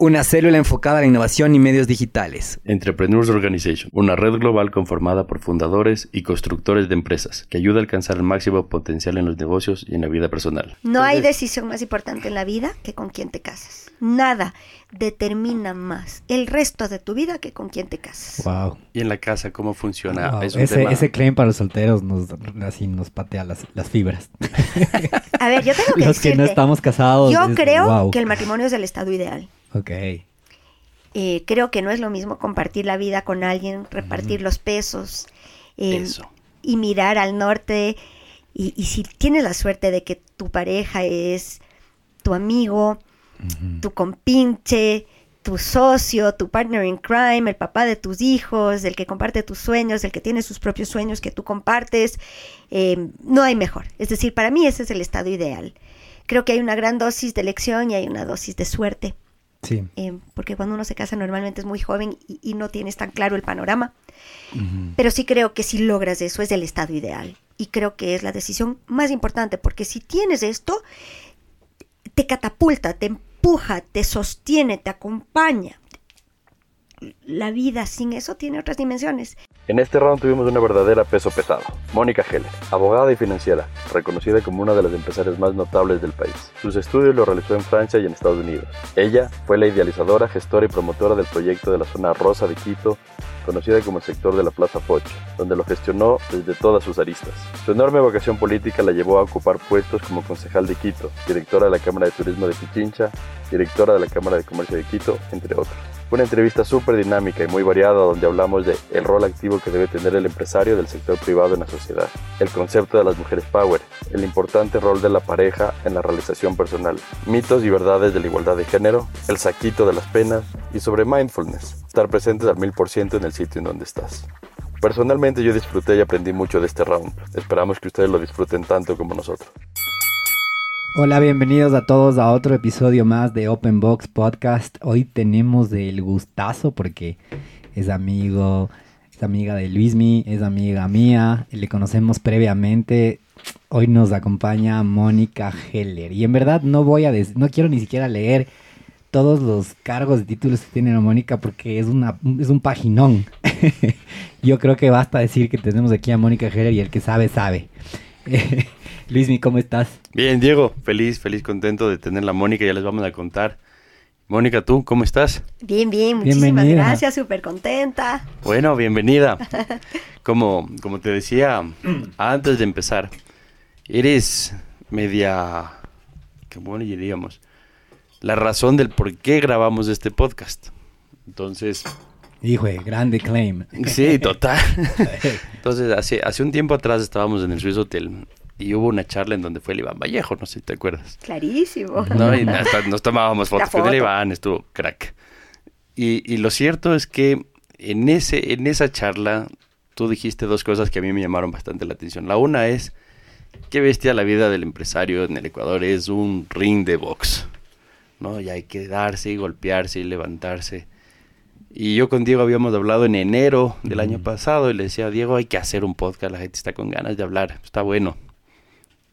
una célula enfocada a la innovación y medios digitales. Entrepreneurs Organization, una red global conformada por fundadores y constructores de empresas que ayuda a alcanzar el máximo potencial en los negocios y en la vida personal. No hay decisión más importante en la vida que con quién te casas. Nada determina más el resto de tu vida que con quién te casas. Wow. ¿Y en la casa cómo funciona? Wow. Es un Ese, tema- ese claim para los solteros nos, así nos patea las, las fibras. A ver, yo tengo que los que no estamos casados. Yo es- creo wow. que el matrimonio es el estado ideal. Ok. Eh, creo que no es lo mismo compartir la vida con alguien, repartir los pesos eh, Eso. y mirar al norte. Y, y si tienes la suerte de que tu pareja es tu amigo, tu compinche, tu socio, tu partner in crime, el papá de tus hijos, el que comparte tus sueños, el que tiene sus propios sueños que tú compartes, eh, no hay mejor. Es decir, para mí ese es el estado ideal. Creo que hay una gran dosis de elección y hay una dosis de suerte. Sí. Eh, porque cuando uno se casa normalmente es muy joven y, y no tienes tan claro el panorama. Pero sí creo que si logras eso es el estado ideal. Y creo que es la decisión más importante, porque si tienes esto, te catapulta, te empuja, te sostiene, te acompaña. La vida sin eso tiene otras dimensiones. En este round tuvimos una verdadera peso pesado. Mónica Heller, abogada y financiera, reconocida como una de las empresarias más notables del país. Sus estudios los realizó en Francia y en Estados Unidos. Ella fue la idealizadora, gestora y promotora del proyecto de la zona rosa de Quito, conocida como el sector de la Plaza Foch, donde lo gestionó desde todas sus aristas. Su enorme vocación política la llevó a ocupar puestos como concejal de Quito, directora de la Cámara de Turismo de Pichincha, directora de la Cámara de Comercio de Quito, entre otros. Una entrevista súper dinámica y muy variada donde hablamos de el rol activo que debe tener el empresario del sector privado en la sociedad, el concepto de las mujeres power, el importante rol de la pareja en la realización personal, mitos y verdades de la igualdad de género, el saquito de las penas y sobre mindfulness, estar presentes al mil por ciento en el sitio en donde estás. Personalmente yo disfruté y aprendí mucho de este round. Esperamos que ustedes lo disfruten tanto como nosotros. Hola, bienvenidos a todos a otro episodio más de Open Box Podcast. Hoy tenemos el gustazo porque es amigo, es amiga de Luismi, es amiga mía, le conocemos previamente. Hoy nos acompaña Mónica Heller. Y en verdad no voy a no quiero ni siquiera leer todos los cargos y títulos que tiene Mónica porque es una es un paginón. Yo creo que basta decir que tenemos aquí a Mónica Heller y el que sabe sabe. Luismi, ¿cómo estás? Bien, Diego, feliz, feliz, contento de tener la Mónica, ya les vamos a contar. Mónica, ¿tú cómo estás? Bien, bien, muchísimas Bienvenida. gracias, súper contenta. Bueno, bienvenida. Como, como te decía antes de empezar, eres media, qué bueno diríamos, la razón del por qué grabamos este podcast. Entonces, Hijo, de grande claim. sí, total. Entonces, hace, hace un tiempo atrás estábamos en el Swiss Hotel y hubo una charla en donde fue el Iván Vallejo, no sé si te acuerdas. Clarísimo. No, y hasta nos tomábamos fotos con el. Iván, estuvo crack. Y, y lo cierto es que en, ese, en esa charla tú dijiste dos cosas que a mí me llamaron bastante la atención. La una es, qué bestia la vida del empresario en el Ecuador, es un ring de box. ¿no? Y hay que darse y golpearse y levantarse. Y yo con Diego habíamos hablado en enero del año pasado y le decía, Diego, hay que hacer un podcast, la gente está con ganas de hablar, está bueno.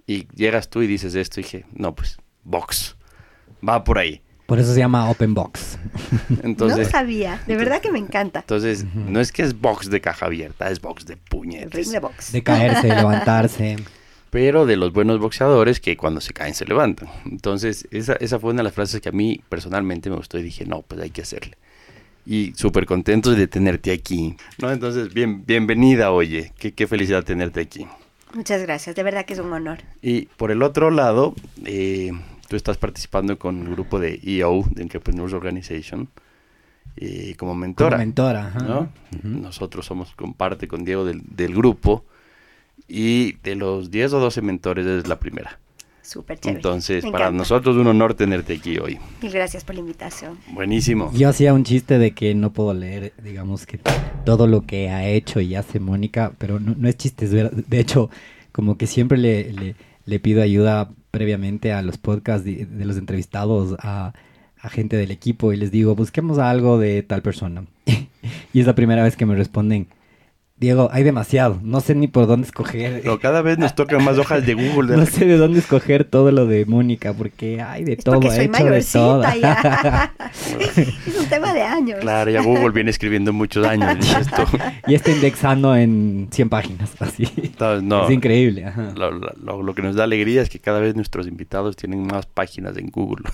Y llegas tú y dices esto y dije, no, pues, box, va por ahí. Por eso se llama Open Box. no Entonces, sabía, de verdad que me encanta. entonces no es que es box de caja abierta, es box de puñetes. de box. De caerse, levantarse. Pero de los buenos boxeadores que cuando se caen se levantan. Entonces, esa, esa fue una de las frases que a mí personalmente me gustó y dije, no, pues hay que hacerle. Y súper contentos de tenerte aquí. ¿no? Entonces, bien, bienvenida, oye. Qué, qué felicidad tenerte aquí. Muchas gracias, de verdad que es un honor. Y por el otro lado, eh, tú estás participando con el grupo de EO, de Entrepreneurs Organization, eh, como mentora. Como mentora. ajá. ¿no? Nosotros somos, comparte con Diego del, del grupo, y de los 10 o 12 mentores es la primera. Súper chévere. Entonces, Me para encanta. nosotros un honor tenerte aquí hoy. Mil gracias por la invitación. Buenísimo. Yo hacía un chiste de que no puedo leer, digamos que todo lo que ha hecho y hace Mónica, pero no, no es chiste, es verdad. De hecho, como que siempre le, le, le pido ayuda previamente a los podcasts de, de los entrevistados a, a gente del equipo y les digo, busquemos algo de tal persona. y es la primera vez que me responden, Diego, hay demasiado. No sé ni por dónde escoger. No, cada vez nos tocan más hojas de Google. no sé de dónde escoger todo lo de Mónica, porque hay de Es todo, porque soy hecho de todo. mayorcita ya. es un tema de años. Claro, ya Google viene escribiendo muchos años y esto. y está indexando en 100 páginas, así. Entonces, no. Es increíble. ajá. Lo, lo- lo que nos da alegría es que cada vez nuestros invitados tienen más páginas en Google.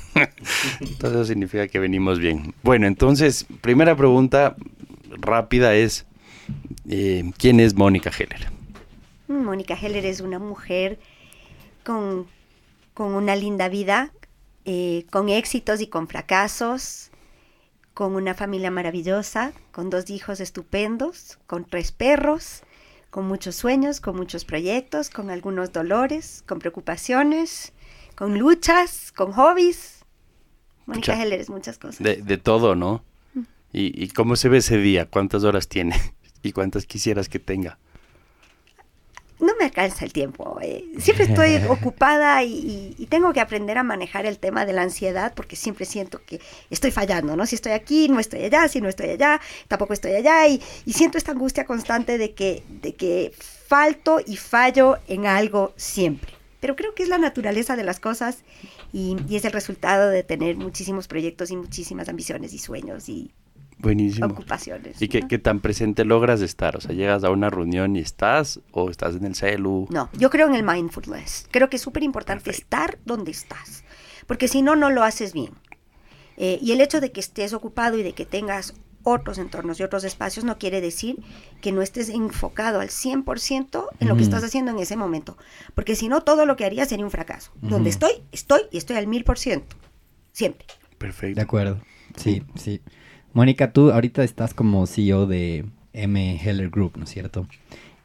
entonces eso significa que venimos bien. Bueno, entonces, primera pregunta rápida es, eh, ¿quién es Mónica Heller? Mm, Mónica Heller es una mujer con, con una linda vida, eh, con éxitos y con fracasos, con una familia maravillosa, con dos hijos estupendos, con tres perros, con muchos sueños, con muchos proyectos, con algunos dolores, con preocupaciones, con luchas, con hobbies. Mónica. Heller es muchas cosas. De, de todo, ¿no? ¿Y, ¿Y cómo se ve ese día? ¿Cuántas horas tiene? ¿Y cuántas quisieras que tenga? no me alcanza el tiempo. eh. Siempre estoy ocupada y, y- y tengo que aprender a manejar el tema de la ansiedad porque siempre siento que estoy fallando, ¿no? Si estoy aquí, no estoy allá, si no estoy allá, tampoco estoy allá y, y siento esta angustia constante de que, de que falto y fallo en algo siempre. Pero creo que es la naturaleza de las cosas y, y es el resultado de tener muchísimos proyectos y muchísimas ambiciones y sueños y Buenísimo. ocupaciones. ¿Y qué, ¿no? qué tan presente logras estar? O sea, llegas a una reunión y estás, o estás en el celu. No, yo creo en el mindfulness. Creo que es súper importante estar donde estás, porque si no, no lo haces bien. Eh, y el hecho de que estés ocupado y de que tengas otros entornos y otros espacios no quiere decir que no estés enfocado al 100% en lo que estás haciendo en ese momento, porque si no, todo lo que harías sería un fracaso. Donde Ujú. estoy, estoy y estoy al mil por ciento, siempre. Perfecto. De acuerdo. Sí, sí. Mónica, tú ahorita estás como CEO de M. Heller Group, ¿no es cierto?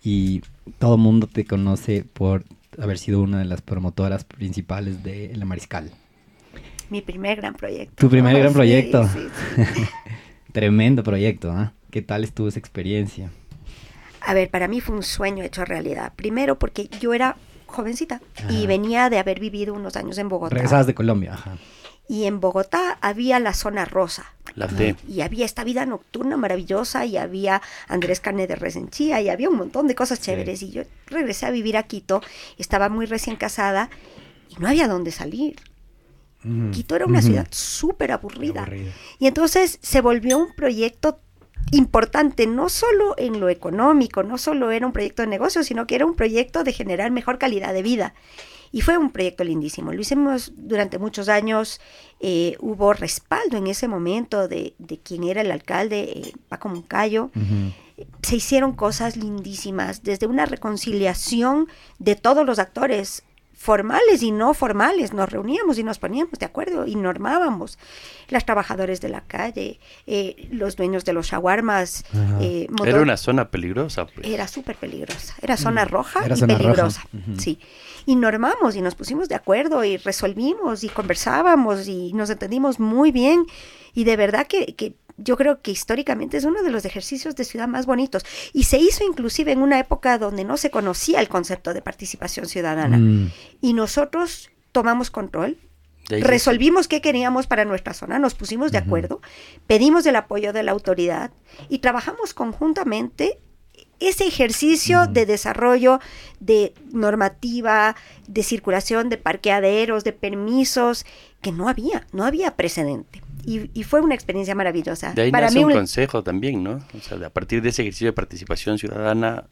Y todo el mundo te conoce por haber sido una de las promotoras principales de La Mariscal. Mi primer gran proyecto. Tu primer Oh, gran sí, proyecto. sí, sí. Tremendo proyecto, ¿ah? ¿Qué tal estuvo esa experiencia? A ver, para mí fue un sueño hecho realidad. Primero porque yo era jovencita y venía de haber vivido unos años en Bogotá. Regresabas de Colombia, ajá. Y en Bogotá había la zona rosa. La T. Y había esta vida nocturna maravillosa y había Andrés Carne de Resenchía y había un montón de cosas chéveres. Y yo regresé a vivir a Quito, estaba muy recién casada y no había dónde salir. Ujú. Quito era una ciudad súper aburrida. Aburrida. Y entonces se volvió un proyecto importante, no solo en lo económico, no solo era un proyecto de negocio, sino que era un proyecto de generar mejor calidad de vida. Y fue un proyecto lindísimo. Lo hicimos durante muchos años. eh, hubo respaldo en ese momento de, de quien era el alcalde, eh, Paco Moncayo. Se hicieron cosas lindísimas, desde una reconciliación de todos los actores formales y no formales. Nos reuníamos y nos poníamos de acuerdo y normábamos. Las trabajadores de la calle, eh, los dueños de los shawarmas. Eh, Era una zona peligrosa. pues. era súper peligrosa. Era zona roja Mm. Era y zona roja. peligrosa. Sí. Y normamos y nos pusimos de acuerdo y resolvimos y conversábamos y nos entendimos muy bien. Y de verdad que, que yo creo que históricamente es uno de los ejercicios de ciudad más bonitos. Y se hizo inclusive en una época donde no se conocía el concepto de participación ciudadana. Mm. Y nosotros tomamos control, resolvimos qué queríamos para nuestra zona, nos pusimos de acuerdo, pedimos el apoyo de la autoridad y trabajamos conjuntamente ese ejercicio de desarrollo de normativa, de circulación de parqueaderos, de permisos, que no había, no había precedente. Y, y fue una experiencia maravillosa. De ahí Para nace mí, un un- consejo también, ¿no? O sea, de- a partir de ese ejercicio de participación ciudadana,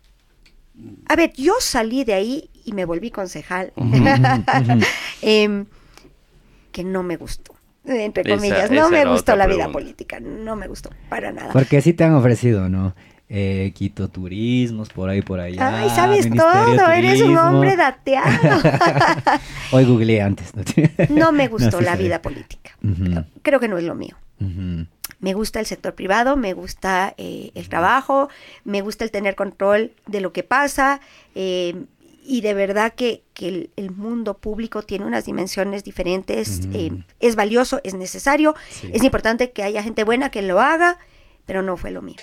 a ver, yo salí de ahí y me volví concejal, em, que no me gustó. Entre comillas, esa no me gustó la vida política, no me gustó para nada. Porque sí te han ofrecido, ¿no? Eh, Quito Turismos, por ahí, por allá. Ay, sabes Ministerio todo, eres un hombre dateado. Hoy googleé antes. ¿no? No me gustó sí la vida política. Creo que no es lo mío. Me gusta el sector privado, me gusta eh, el trabajo, me gusta el tener control de lo que pasa eh, y de verdad que, que el, el mundo público tiene unas dimensiones diferentes. Eh, es valioso, es necesario, Sí. es importante que haya gente buena que lo haga, pero no fue lo mío.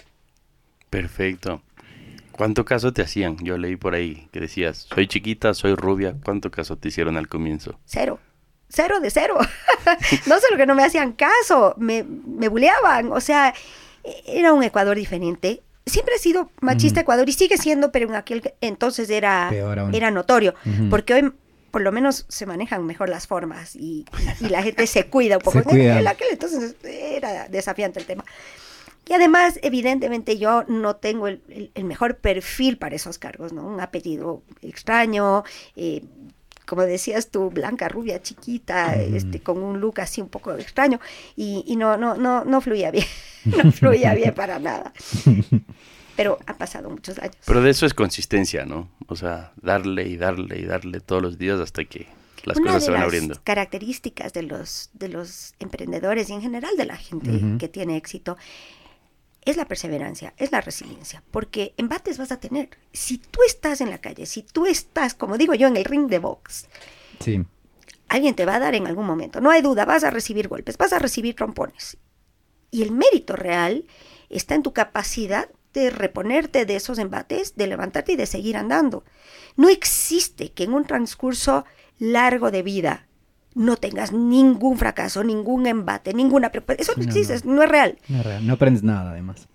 Perfecto. ¿Cuánto caso te hacían? Yo leí por ahí que decías, soy chiquita, soy rubia. ¿Cuánto caso te hicieron al comienzo? Cero. Cero de cero. no solo que no me hacían caso, me, me buleaban. O sea, era un Ecuador diferente. Siempre ha sido machista Ecuador y sigue siendo, pero en aquel entonces era, era notorio. Porque hoy por lo menos se manejan mejor las formas y, y, la gente se cuida un poco. En aquel entonces era desafiante el tema. Y además, evidentemente, yo no tengo el, el, mejor perfil para esos cargos, ¿no? Un apellido extraño, eh, como decías tú, blanca, rubia, chiquita, este, con un look así un poco extraño, y, y no, no, no, no fluía bien, no fluía bien para nada. Pero ha pasado muchos años. Pero de eso es consistencia, ¿no? O sea, darle y darle y darle todos los días hasta que las cosas se van abriendo. características de los, de los emprendedores y en general de la gente que tiene éxito es la perseverancia, es la resiliencia, porque embates vas a tener. Si tú estás en la calle, si tú estás, como digo yo, en el ring de box, sí. alguien te va a dar en algún momento. No hay duda, vas a recibir golpes, vas a recibir trompones. Y el mérito real está en tu capacidad de reponerte de esos embates, de levantarte y de seguir andando. No existe que en un transcurso largo de vida no tengas ningún fracaso, ningún embate, ninguna Eso no, existe, no, es real. No es real, no aprendes nada además.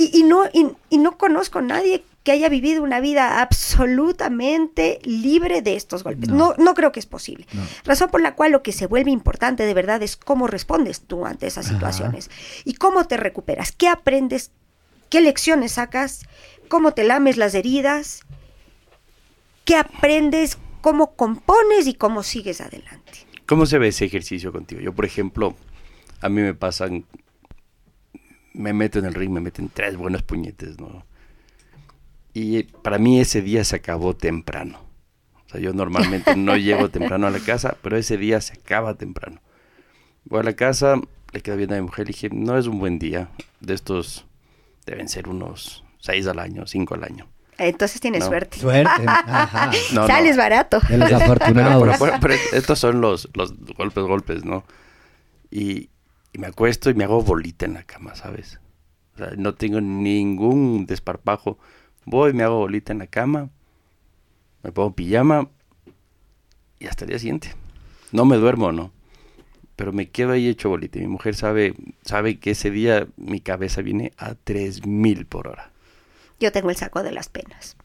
Y, no, y, no conozco a nadie que haya vivido una vida absolutamente libre de estos golpes. No, no, creo que es posible. Razón por la cual lo que se vuelve importante de verdad es cómo respondes tú ante esas situaciones y cómo te recuperas, qué aprendes, qué lecciones sacas, cómo te lames las heridas, qué aprendes, cómo compones y cómo sigues adelante. ¿Cómo se ve ese ejercicio contigo? Yo, por ejemplo, a mí me pasan, me meto en el ring, me meten tres buenos puñetes, ¿no? Y para mí ese día se acabó temprano. O sea, yo normalmente no llego temprano a la casa, pero ese día se acaba temprano. Voy a la casa, le quedo viendo a mi mujer y dije, no es un buen día. De estos deben ser unos seis al año, cinco al año. Entonces tienes suerte. Suerte. Ajá. Sales barato. De los afortunados. Pero, estos son los, los golpes, golpes, ¿no? Y, me acuesto y me hago bolita en la cama, ¿sabes? O sea, no tengo ningún desparpajo. Voy, me hago bolita en la cama, me pongo pijama y hasta el día siguiente. No me duermo, ¿no? Pero me quedo ahí hecho bolita. Y mi mujer sabe, sabe que ese día mi cabeza viene a 3000 por hora. Yo tengo el saco de las penas.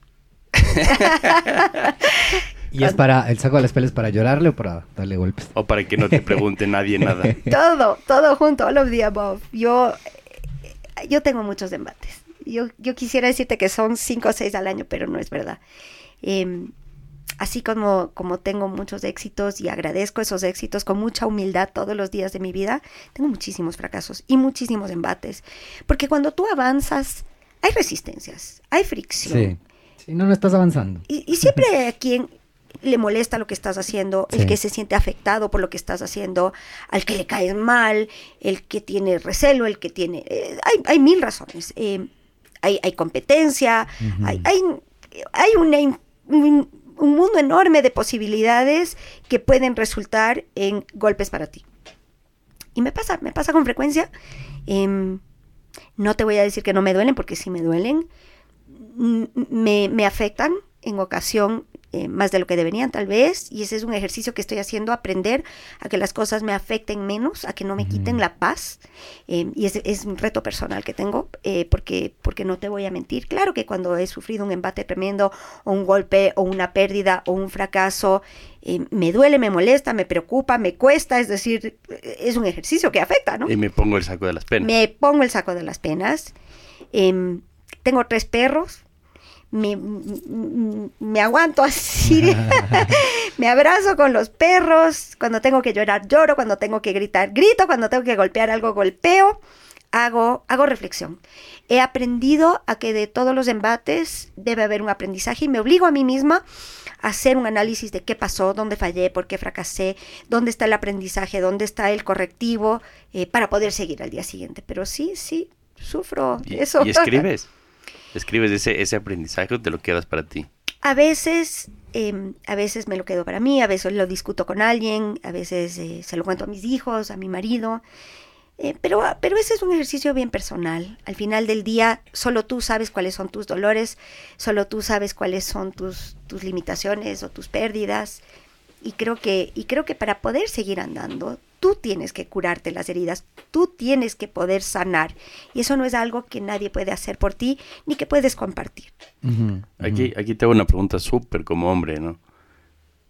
¿Y es para, el saco de las penas para llorarle o para darle golpes? O para que no te pregunte nadie nada. todo, todo junto, all of the above. Yo, yo tengo muchos embates. Yo, yo quisiera decirte que son cinco o seis al año, pero no es verdad. Em, así como, como tengo muchos éxitos y agradezco esos éxitos con mucha humildad todos los días de mi vida, tengo muchísimos fracasos y muchísimos embates. Porque cuando tú avanzas hay resistencias, hay fricción. Sí, no, no estás avanzando. Y, siempre hay a quien le molesta lo que estás haciendo, el que se siente afectado por lo que estás haciendo, al que le caes mal, el que tiene recelo, el que tiene... Eh, hay, mil razones. Eh, hay, competencia, hay, hay, un, un, mundo enorme de posibilidades que pueden resultar en golpes para ti. Y me pasa, me pasa con frecuencia. Em, no te voy a decir que no me duelen, porque sí me duelen. Me, me afectan en ocasión eh, más de lo que deberían tal vez, y ese es un ejercicio que estoy haciendo, aprender a que las cosas me afecten menos, a que no me quiten la paz, eh, y es, es, un reto personal que tengo, eh, porque, porque no te voy a mentir, claro que cuando he sufrido un embate tremendo, o un golpe, o una pérdida, o un fracaso, me duele, me molesta, me preocupa, me cuesta, es decir, es un ejercicio que afecta, ¿no? Y me pongo el saco de las penas. Me pongo el saco de las penas. Em, tengo tres perros, me, aguanto así, me abrazo con los perros, cuando tengo que llorar lloro, cuando tengo que gritar grito, cuando tengo que golpear algo golpeo, hago, hago reflexión. He aprendido a que de todos los embates debe haber un aprendizaje y me obligo a mí misma a hacer un análisis de qué pasó, dónde fallé, por qué fracasé, dónde está el aprendizaje, dónde está el correctivo eh, para poder seguir al día siguiente. Pero sí, sí, sufro eso. ¿Y escribes? escribes ese, ese aprendizaje o te lo quedas para ti? A veces, em, a veces me lo quedo para mí, a veces lo discuto con alguien, a veces eh, se lo cuento a mis hijos, a mi marido. Eh, pero, pero ese es un ejercicio bien personal. Al final del día, solo tú sabes cuáles son tus dolores, solo tú sabes cuáles son tus, tus limitaciones o tus pérdidas. Y creo, que, y creo que para poder seguir andando, tú tienes que curarte las heridas, tú tienes que poder sanar. Y eso no es algo que nadie puede hacer por ti ni que puedes compartir. Aquí, aquí te hago una pregunta súper como hombre, ¿no?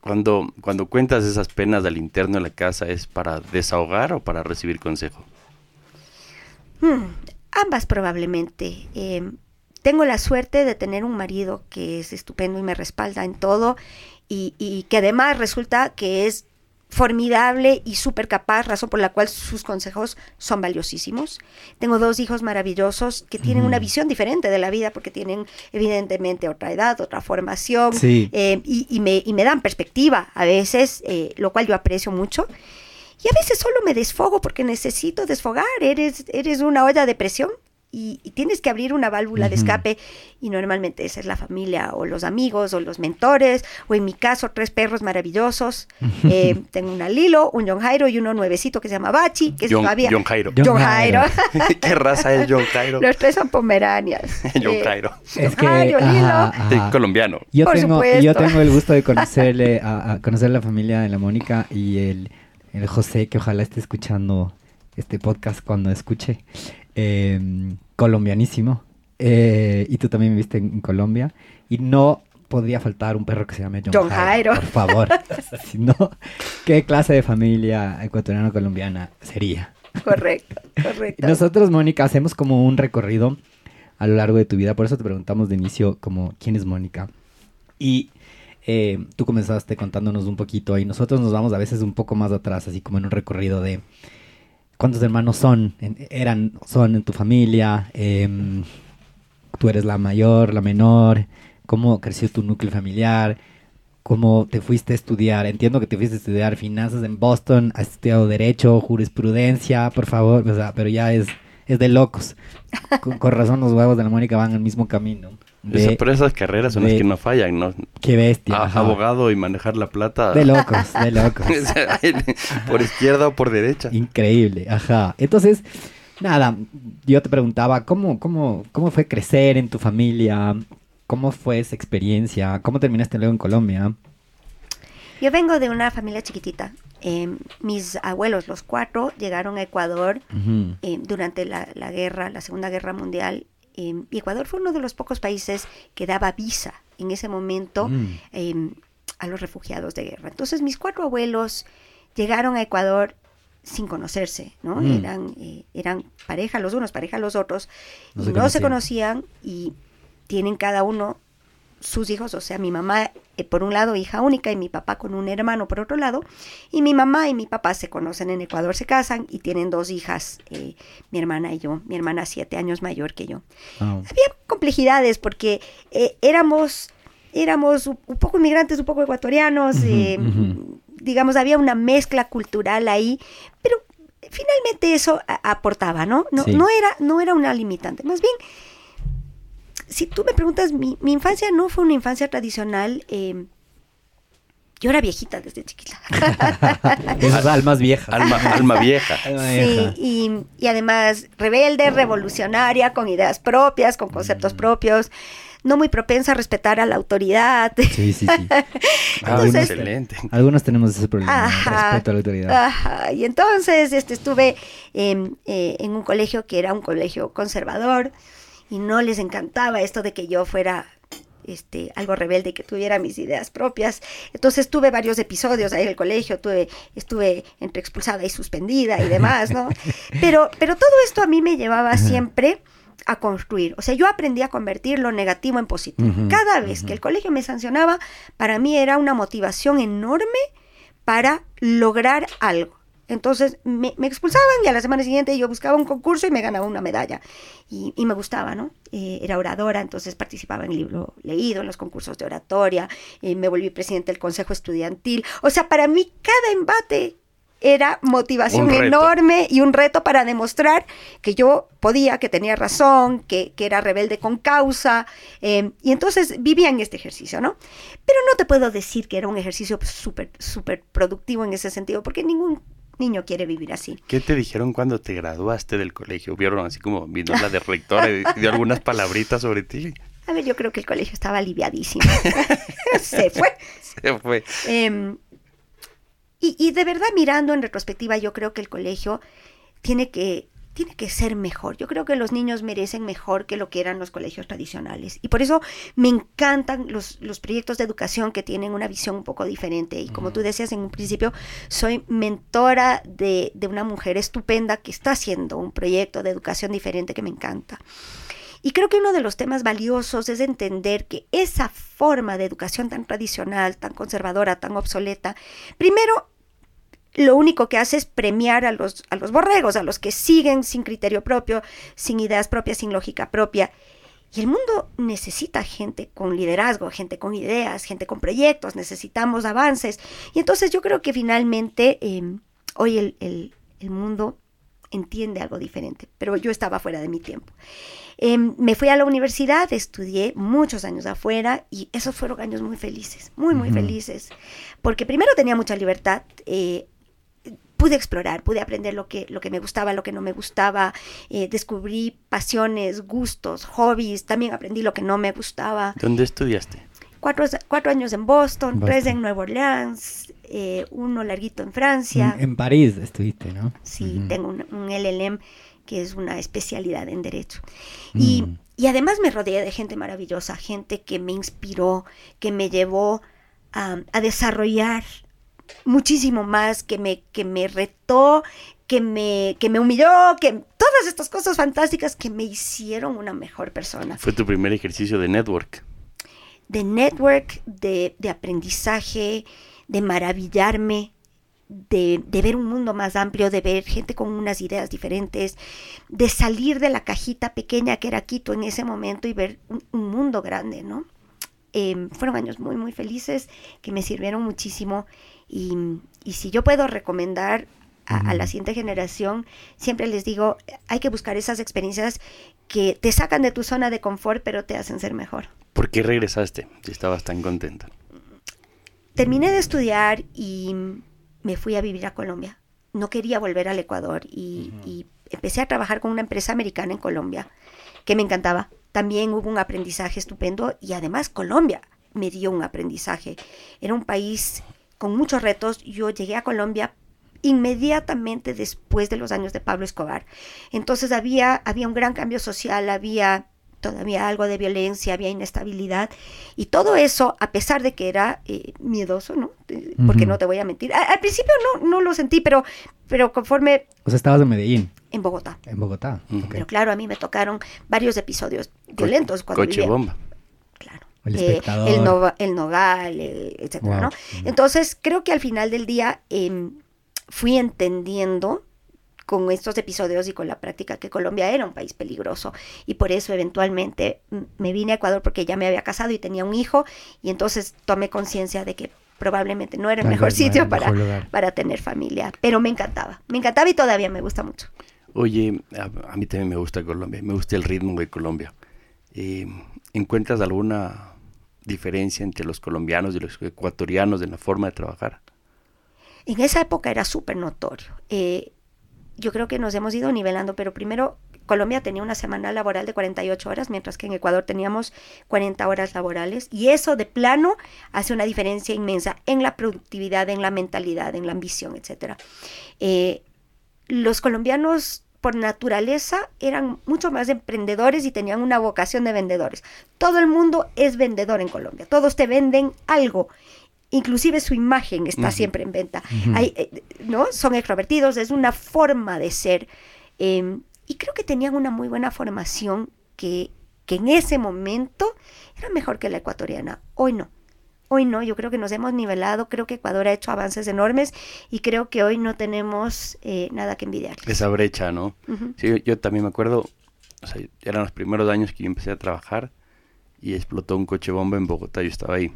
Cuando, cuando cuentas esas penas al interno de la casa, ¿es para desahogar o para recibir consejo? Hmm, ambas probablemente. Em, tengo la suerte de tener un marido que es estupendo y me respalda en todo y, y que además resulta que es formidable y súper capaz, razón por la cual sus consejos son valiosísimos. Tengo dos hijos maravillosos que tienen una visión diferente de la vida porque tienen evidentemente otra edad, otra formación eh, y, me, y, me, dan perspectiva a veces, eh, lo cual yo aprecio mucho. Y a veces solo me desfogo porque necesito desfogar, eres, eres una olla de presión y, tienes que abrir una válvula de escape y normalmente esa es la familia o los amigos o los mentores o en mi caso tres perros maravillosos. Eh, tengo una Lilo, un John Jairo y uno nuevecito que se llama Bachi, que John, es todavía... John Jairo. John, Jairo. ¿Qué raza es John Jairo? Los tres son pomeranias. John Jairo. Es que, Jairo, Lilo. colombiano. Yo tengo, yo tengo el gusto de conocerle a, conocer la familia de la Mónica y el, el José, que ojalá esté escuchando este podcast cuando escuche. Eh, colombianísimo. Eh, y tú también viviste en, Colombia. Y no podría faltar un perro que se llame John, Jairo, Por favor. si no, ¿qué clase de familia ecuatoriano-colombiana sería? Correcto, correcto. Nosotros, Mónica, hacemos como un recorrido a lo largo de tu vida. Por eso te preguntamos de inicio como, ¿quién es Mónica? Y eh, tú comenzaste contándonos un poquito y nosotros nos vamos a veces un poco más atrás, así como en un recorrido de ¿Cuántos hermanos son? eran, son en tu familia? Em, ¿Tú eres la mayor, la menor? ¿Cómo creció tu núcleo familiar? ¿Cómo te fuiste a estudiar? Entiendo que te fuiste a estudiar finanzas en Boston, has estudiado Derecho, Jurisprudencia, por favor, o sea, pero ya es, es de locos. con, con razón los huevos de la Mónica van al mismo camino pero esas carreras son las que no fallan, ¿no? Qué bestia. Ah, abogado y manejar la plata. De locos, de locos. por izquierda o por derecha. Increíble, ajá. Entonces, nada, yo te preguntaba, ¿cómo, cómo, cómo fue crecer en tu familia? ¿Cómo fue esa experiencia? ¿Cómo terminaste luego en Colombia? Yo vengo de una familia chiquitita. Em, mis abuelos, los cuatro, llegaron a Ecuador em, durante la, la, guerra, la Segunda Guerra Mundial, Em, Ecuador fue uno de los pocos países que daba visa en ese momento mm. em, a los refugiados de guerra. Entonces mis cuatro abuelos llegaron a Ecuador sin conocerse, ¿no? Mm. Eran, eh, eran pareja los unos, pareja los otros, no, no se conocían y tienen cada uno sus hijos, o sea, mi mamá eh, por un lado hija única y mi papá con un hermano por otro lado, y mi mamá y mi papá se conocen en Ecuador, se casan y tienen dos hijas, eh, mi hermana y yo, mi hermana siete años mayor que yo. Había complejidades porque eh, éramos, éramos un poco inmigrantes, un poco ecuatorianos, digamos, había una mezcla cultural ahí, pero finalmente eso aportaba, ¿no? No, no, era, no era una limitante, más bien si tú me preguntas, mi, infancia no fue una infancia tradicional. Em, yo era viejita desde chiquita. Esas almas viejas. Alma, alma vieja. sí, y, además rebelde, revolucionaria, con ideas propias, con conceptos mm. propios, no muy propensa a respetar a la autoridad. Sí, sí, sí. algunos, excelente. Algunos tenemos ese problema, respeto a la autoridad. Ajá. Y entonces este, estuve eh, en un colegio que era un colegio conservador y no les encantaba esto de que yo fuera este, algo rebelde y que tuviera mis ideas propias. Entonces tuve varios episodios ahí en el colegio, tuve, estuve entre expulsada y suspendida y demás, ¿no? Pero, pero todo esto a mí me llevaba siempre a construir. O sea, yo aprendí a convertir lo negativo en positivo. Cada vez que el colegio me sancionaba, para mí era una motivación enorme para lograr algo. Entonces me, expulsaban y a la semana siguiente yo buscaba un concurso y me ganaba una medalla. Y, me gustaba, ¿no? Eh, era oradora, entonces participaba en el libro leído, en los concursos de oratoria, eh, me volví presidente del consejo estudiantil. O sea, para mí cada embate era motivación enorme y un reto para demostrar que yo podía, que tenía razón, que, era rebelde con causa. Em, y entonces vivía en este ejercicio, ¿no? Pero no te puedo decir que era un ejercicio súper, súper productivo en ese sentido, porque ningún niño quiere vivir así. ¿Qué te dijeron cuando te graduaste del colegio? ¿Vieron así como vino la de rectora y dio algunas palabritas sobre ti? A ver, yo creo que el colegio estaba aliviadísimo. Se fue. Se fue. Em, y, y de verdad, mirando en retrospectiva, yo creo que el colegio tiene que, tiene que ser mejor. Yo creo que los niños merecen mejor que lo que eran los colegios tradicionales. Y por eso me encantan los, los proyectos de educación que tienen una visión un poco diferente. Y como tú decías en un principio, soy mentora de, de una mujer estupenda que está haciendo un proyecto de educación diferente que me encanta. Y creo que uno de los temas valiosos es entender que esa forma de educación tan tradicional, tan conservadora, tan obsoleta, primero lo único que hace es premiar a los, a los borregos, a los que siguen sin criterio propio, sin ideas propias, sin lógica propia. Y el mundo necesita gente con liderazgo, gente con ideas, gente con proyectos, necesitamos avances. Y entonces yo creo que finalmente eh, hoy el, el, el mundo entiende algo diferente, pero yo estaba fuera de mi tiempo. Eh, me fui a la universidad, estudié muchos años afuera y esos fueron años muy felices, muy, muy uh -huh. felices, porque primero tenía mucha libertad, eh, pude explorar, pude aprender lo que, lo que me gustaba, lo que no me gustaba, eh, descubrí pasiones, gustos, hobbies, también aprendí lo que no me gustaba. ¿Dónde estudiaste? Cuatro, cuatro años en Boston, Boston. tres en Nueva Orleans, eh, uno larguito en Francia. En, en, París estuviste, ¿no? Sí, uh -huh. tengo un, un, LLM que es una especialidad en Derecho. Mm. Y, y, además me rodeé de gente maravillosa, gente que me inspiró, que me llevó a, a desarrollar muchísimo más, que me, que me retó, que me, que me humilló, que todas estas cosas fantásticas que me hicieron una mejor persona. Fue tu primer ejercicio de network. De network, de, de aprendizaje, de maravillarme, de, de, ver un mundo más amplio, de ver gente con unas ideas diferentes, de salir de la cajita pequeña que era Quito en ese momento y ver un, un mundo grande, ¿no? Eh, fueron años muy, muy felices que me sirvieron muchísimo y, y si yo puedo recomendar a, a, la siguiente generación, siempre les digo, hay que buscar esas experiencias que te sacan de tu zona de confort, pero te hacen ser mejor. ¿Por qué regresaste si estabas tan contenta? Terminé de estudiar y me fui a vivir a Colombia. No quería volver al Ecuador y, uh -huh. y empecé a trabajar con una empresa americana en Colombia que me encantaba. También hubo un aprendizaje estupendo y además Colombia me dio un aprendizaje. Era un país con muchos retos. Yo llegué a Colombia inmediatamente después de los años de Pablo Escobar. Entonces había, había un gran cambio social, había todavía algo de violencia, había inestabilidad y todo eso, a pesar de que era eh, miedoso, ¿no? Porque uh -huh. no te voy a mentir. A, al principio no, no lo sentí, pero, pero conforme... O sea, estabas en Medellín. En Bogotá. En Bogotá. Uh -huh. Pero claro, a mí me tocaron varios episodios violentos. Co coche vivía. bomba. El, eh, el, no, el, nogal, eh, etcétera, wow. ¿no? Entonces, creo que al final del día eh, fui entendiendo con estos episodios y con la práctica que Colombia era un país peligroso y por eso eventualmente me vine a Ecuador porque ya me había casado y tenía un hijo y entonces tomé conciencia de que probablemente no era el mejor sitio para, mejor para tener familia, pero me encantaba, me encantaba y todavía me gusta mucho. Oye, a, a mí también me gusta Colombia, me gusta el ritmo de Colombia. Eh, ¿Encuentras alguna diferencia entre los colombianos y los ecuatorianos en la forma de trabajar? En esa época era súper notorio. Eh, yo creo que nos hemos ido nivelando, pero primero Colombia tenía una semana laboral de 48 horas, mientras que en Ecuador teníamos 40 horas laborales, y eso de plano hace una diferencia inmensa en la productividad, en la mentalidad, en la ambición, etc. Eh, los colombianos por naturaleza eran mucho más emprendedores y tenían una vocación de vendedores. Todo el mundo es vendedor en Colombia, todos te venden algo inclusive su imagen está uh -huh. siempre en venta. Uh -huh. Hay, eh, ¿no? Son extrovertidos, es una forma de ser. Eh, y creo que tenían una muy buena formación que, que en ese momento era mejor que la ecuatoriana. Hoy no. Hoy no, yo creo que nos hemos nivelado, creo que Ecuador ha hecho avances enormes y creo que hoy no tenemos eh, nada que envidiar. Esa brecha, ¿no? Uh -huh. sí, yo, yo, también me acuerdo, o sea, eran los primeros años que yo empecé a trabajar y explotó un coche bomba en Bogotá, yo estaba ahí.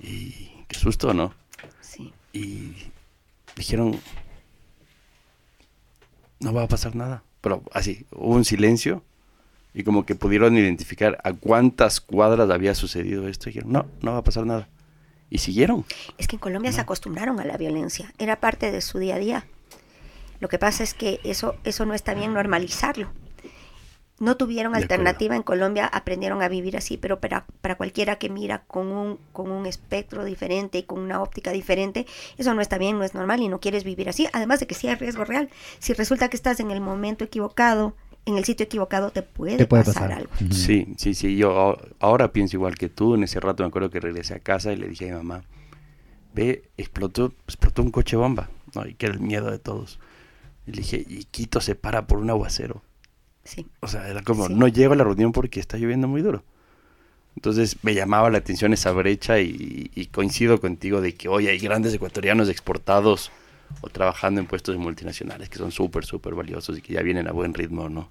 Y qué susto, ¿no? Sí. Y dijeron, no va a pasar nada. Pero así, hubo un silencio y como que pudieron identificar a cuántas cuadras había sucedido esto. Y dijeron, no, no va a pasar nada. Y siguieron. Es que en Colombia no. se acostumbraron a la violencia, era parte de su día a día. Lo que pasa es que eso, eso no está bien normalizarlo. No tuvieron De acuerdo. alternativa en Colombia, aprendieron a vivir así, pero para, para cualquiera que mira con un, con un espectro diferente y con una óptica diferente, eso no está bien, no es normal y no quieres vivir así. Además de que sí hay riesgo real. Si resulta que estás en el momento equivocado, en el sitio equivocado, te puede, Te puede pasar, pasar. algo. Sí, sí, sí. Yo ahora pienso igual que tú. En ese rato me acuerdo que regresé a casa y le dije a mi mamá, ve, explotó, explotó un coche bomba. ¿no? Y que era el miedo de todos. Y le dije, y Quito se para por un aguacero. Sí. O sea, era como, Sí. no llego a la reunión porque está lloviendo muy duro. Entonces me llamaba la atención esa brecha y, y coincido contigo de que hoy hay grandes ecuatorianos exportados o trabajando en puestos multinacionales que son súper, súper valiosos y que ya vienen a buen ritmo, ¿no?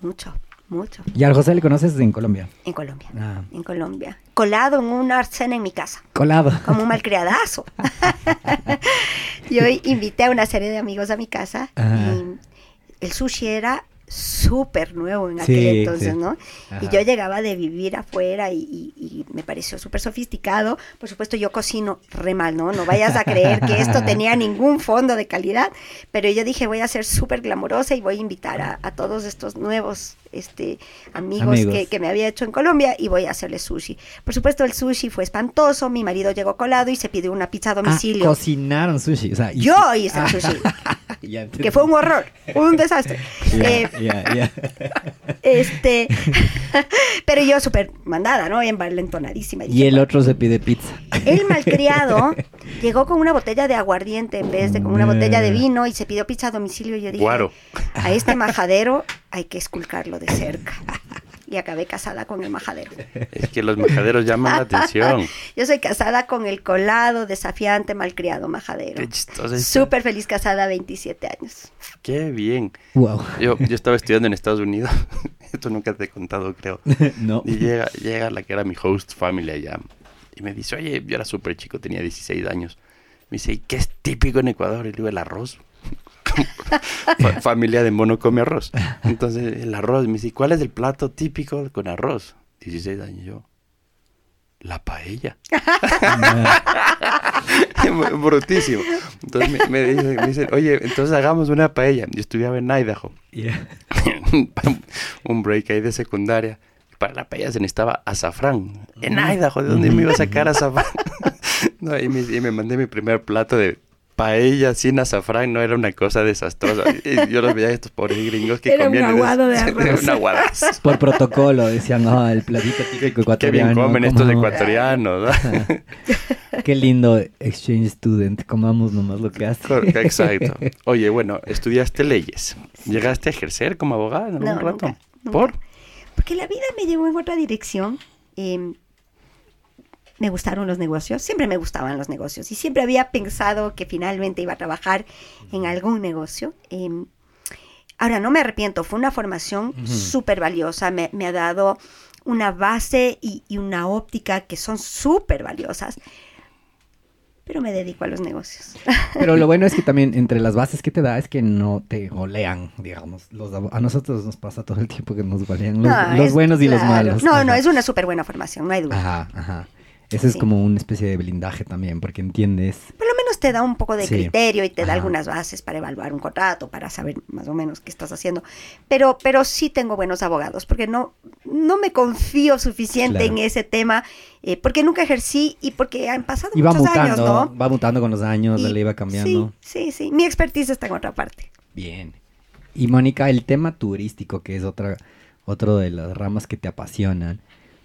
Mucho, mucho. ¿Y al José le conoces en Colombia? En Colombia. Ah, En Colombia. Colado en una cena en mi casa. colado. Como un malcriadazo. Yo invité a una serie de amigos a mi casa y el sushi era súper nuevo en Sí, aquel entonces, sí. ¿no? Y yo llegaba de vivir afuera y, y- y me pareció súper sofisticado. Por supuesto, yo cocino re mal, ¿no? No vayas a creer que esto tenía ningún fondo de calidad, pero yo dije, voy a ser súper glamorosa y voy a invitar a, a todos estos nuevos este, amigos, Amigos. Que, que me había hecho en Colombia y voy a hacerles sushi. Por supuesto, el sushi fue espantoso, mi marido llegó colado y se pidió una pizza a Ah, domicilio. cocinaron sushi. O sea, y- yo hice el sushi, Ya que fue un horror, un desastre. Ya, Eh, este, pero yo súper mandada, ¿no? Envalentonadísima. Y el otro se pide pizza. El malcriado llegó con una botella de aguardiente en vez de con una botella de vino y se pidió pizza a domicilio. Y yo dije, Guaro. a este majadero hay que esculcarlo de cerca. Y acabé casada con el majadero. Es que los majaderos llaman la atención. Yo soy casada con el colado, desafiante, malcriado majadero. Qué chistoso. Súper feliz casada, 27 años. Qué bien. Wow. Yo, yo estaba estudiando en Estados Unidos. Esto nunca te he contado, creo. no. Y llega, llega la que era mi host family allá. Y me dice, oye, yo era súper chico, tenía 16 años. Me dice, ¿y qué es típico en Ecuador? Y le digo, el arroz. Fa- familia de mono come arroz. Entonces, el arroz. Me dice, "¿Y ¿cuál es el plato típico con arroz? 16 años yo. La paella. Brutísimo. Entonces me, me dicen, me dicen, oye, entonces hagamos una paella. Yo estudiaba en Idaho. Yeah. un break ahí de secundaria. Para la paella se necesitaba azafrán. En Idaho, ¿de dónde me iba a sacar azafrán? no, y, me, y me mandé mi primer plato de paella sin azafrán. No era una cosa desastrosa. Y yo los veía a estos pobres gringos que Era un comían. y aguado de un aguadazo. Por protocolo decían, no, el platito típico Qué ecuatoriano. bien comen estos ¿cómo? ecuatorianos. ¿no? Qué lindo exchange student. Comamos nomás lo que hace. Cor- Exacto. Oye, bueno, estudiaste leyes. ¿Llegaste a ejercer como abogada en algún No, rato? nunca, nunca. ¿Por? Porque la vida me llevó en otra dirección. Eh, me gustaron los negocios, siempre me gustaban los negocios y siempre había pensado que finalmente iba a trabajar en algún negocio. Eh, ahora, no me arrepiento, fue una formación súper valiosa, me, me ha dado una base y, y una óptica que son súper valiosas, pero me dedico a los negocios. Pero lo bueno es que también entre las bases que te da es que no te golean, digamos. Los, a nosotros nos pasa todo el tiempo que nos golean los, No, los es- buenos y los malos. No, Ajá. no, es una súper buena formación, no hay duda. Ajá, ajá. Ese es como una especie de blindaje también, porque entiendes. Por lo menos te da un poco de Sí. criterio y te da Ajá. algunas bases para evaluar un contrato, para saber más o menos qué estás haciendo. Pero, pero sí tengo buenos abogados, porque no, no me confío suficiente Claro. en ese tema, eh, porque nunca ejercí y porque han pasado Y va muchos mutando, años, ¿no? va mutando con los años, la Y- ley va cambiando. Sí, sí, sí. Mi expertise está en otra parte. Bien. Y Mónica, el tema turístico, que es otra, otro de las ramas que te apasionan.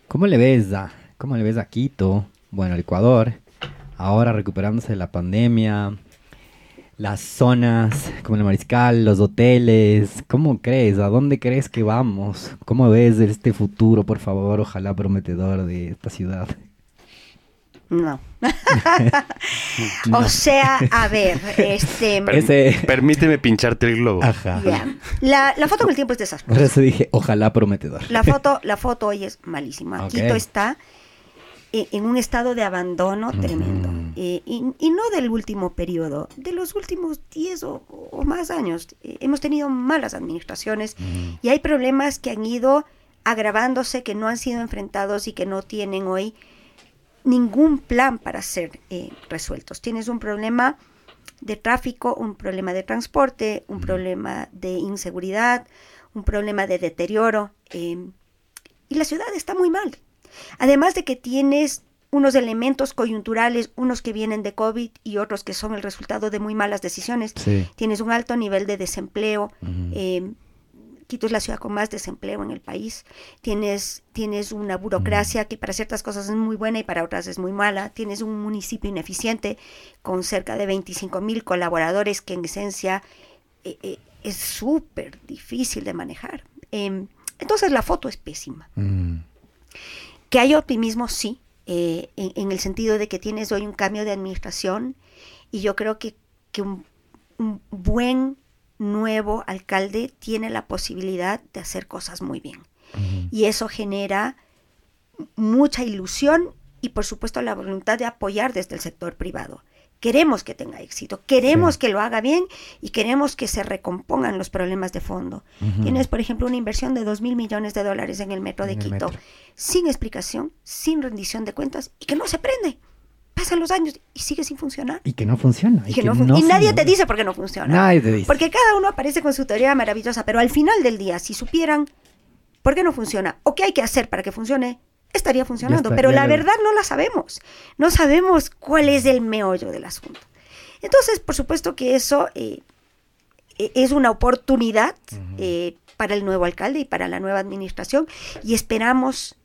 ¿Cómo le ves a, cómo le ves a Quito? Bueno, el Ecuador, ahora recuperándose de la pandemia, las zonas como el Mariscal, los hoteles, ¿cómo crees? ¿A dónde crees que vamos? ¿Cómo ves este futuro, por favor, ojalá prometedor de esta ciudad? No. O sea, a ver, este... Per- Ese- Permíteme pincharte el globo. Ajá. ya. La, la foto con el tiempo es desastrosa. Por eso dije, ojalá prometedor. La foto, la foto hoy es malísima. Quito está en un estado de abandono tremendo. Ujú. Eh, y, y no del último periodo, de los últimos 10 o, o más años. Eh, hemos tenido malas administraciones y hay problemas que han ido agravándose, que no han sido enfrentados y que no tienen hoy ningún plan para ser eh, resueltos. Tienes un problema de tráfico, un problema de transporte, un problema de inseguridad, un problema de deterioro. eh, y la ciudad está muy mal. Además de que tienes unos elementos coyunturales, unos que vienen de COVID y otros que son el resultado de muy malas decisiones. Sí. Tienes un alto nivel de desempleo. Eh, Quito es la ciudad con más desempleo en el país. Tienes, tienes una burocracia que para ciertas cosas es muy buena y para otras es muy mala. Tienes un municipio ineficiente con cerca de 25 mil colaboradores que en esencia eh, eh, es súper difícil de manejar. Em, entonces la foto es pésima. Mm. Que hay optimismo, sí, eh, en, en el sentido de que tienes hoy un cambio de administración y yo creo que, que un, un buen nuevo alcalde tiene la posibilidad de hacer cosas muy bien. Y eso genera mucha ilusión y por supuesto la voluntad de apoyar desde el sector privado. Queremos que tenga éxito, queremos Sí. que lo haga bien y queremos que se recompongan los problemas de fondo. Tienes, por ejemplo, una inversión de 2 mil millones de dólares en el metro de En Quito, metro. sin explicación, sin rendición de cuentas y que no se prende. Pasan los años y sigue sin funcionar. Y que no funciona. Y, que no fun- y nadie te dice por qué no funciona. Nadie te dice. Porque cada uno aparece con su teoría maravillosa, pero al final del día, si supieran por qué no funciona o qué hay que hacer para que funcione, estaría funcionando. está, pero la verdad no la sabemos. No sabemos cuál es el meollo del asunto. Entonces, por supuesto que eso eh, e- es una oportunidad eh, para el nuevo alcalde y para la nueva administración y esperamos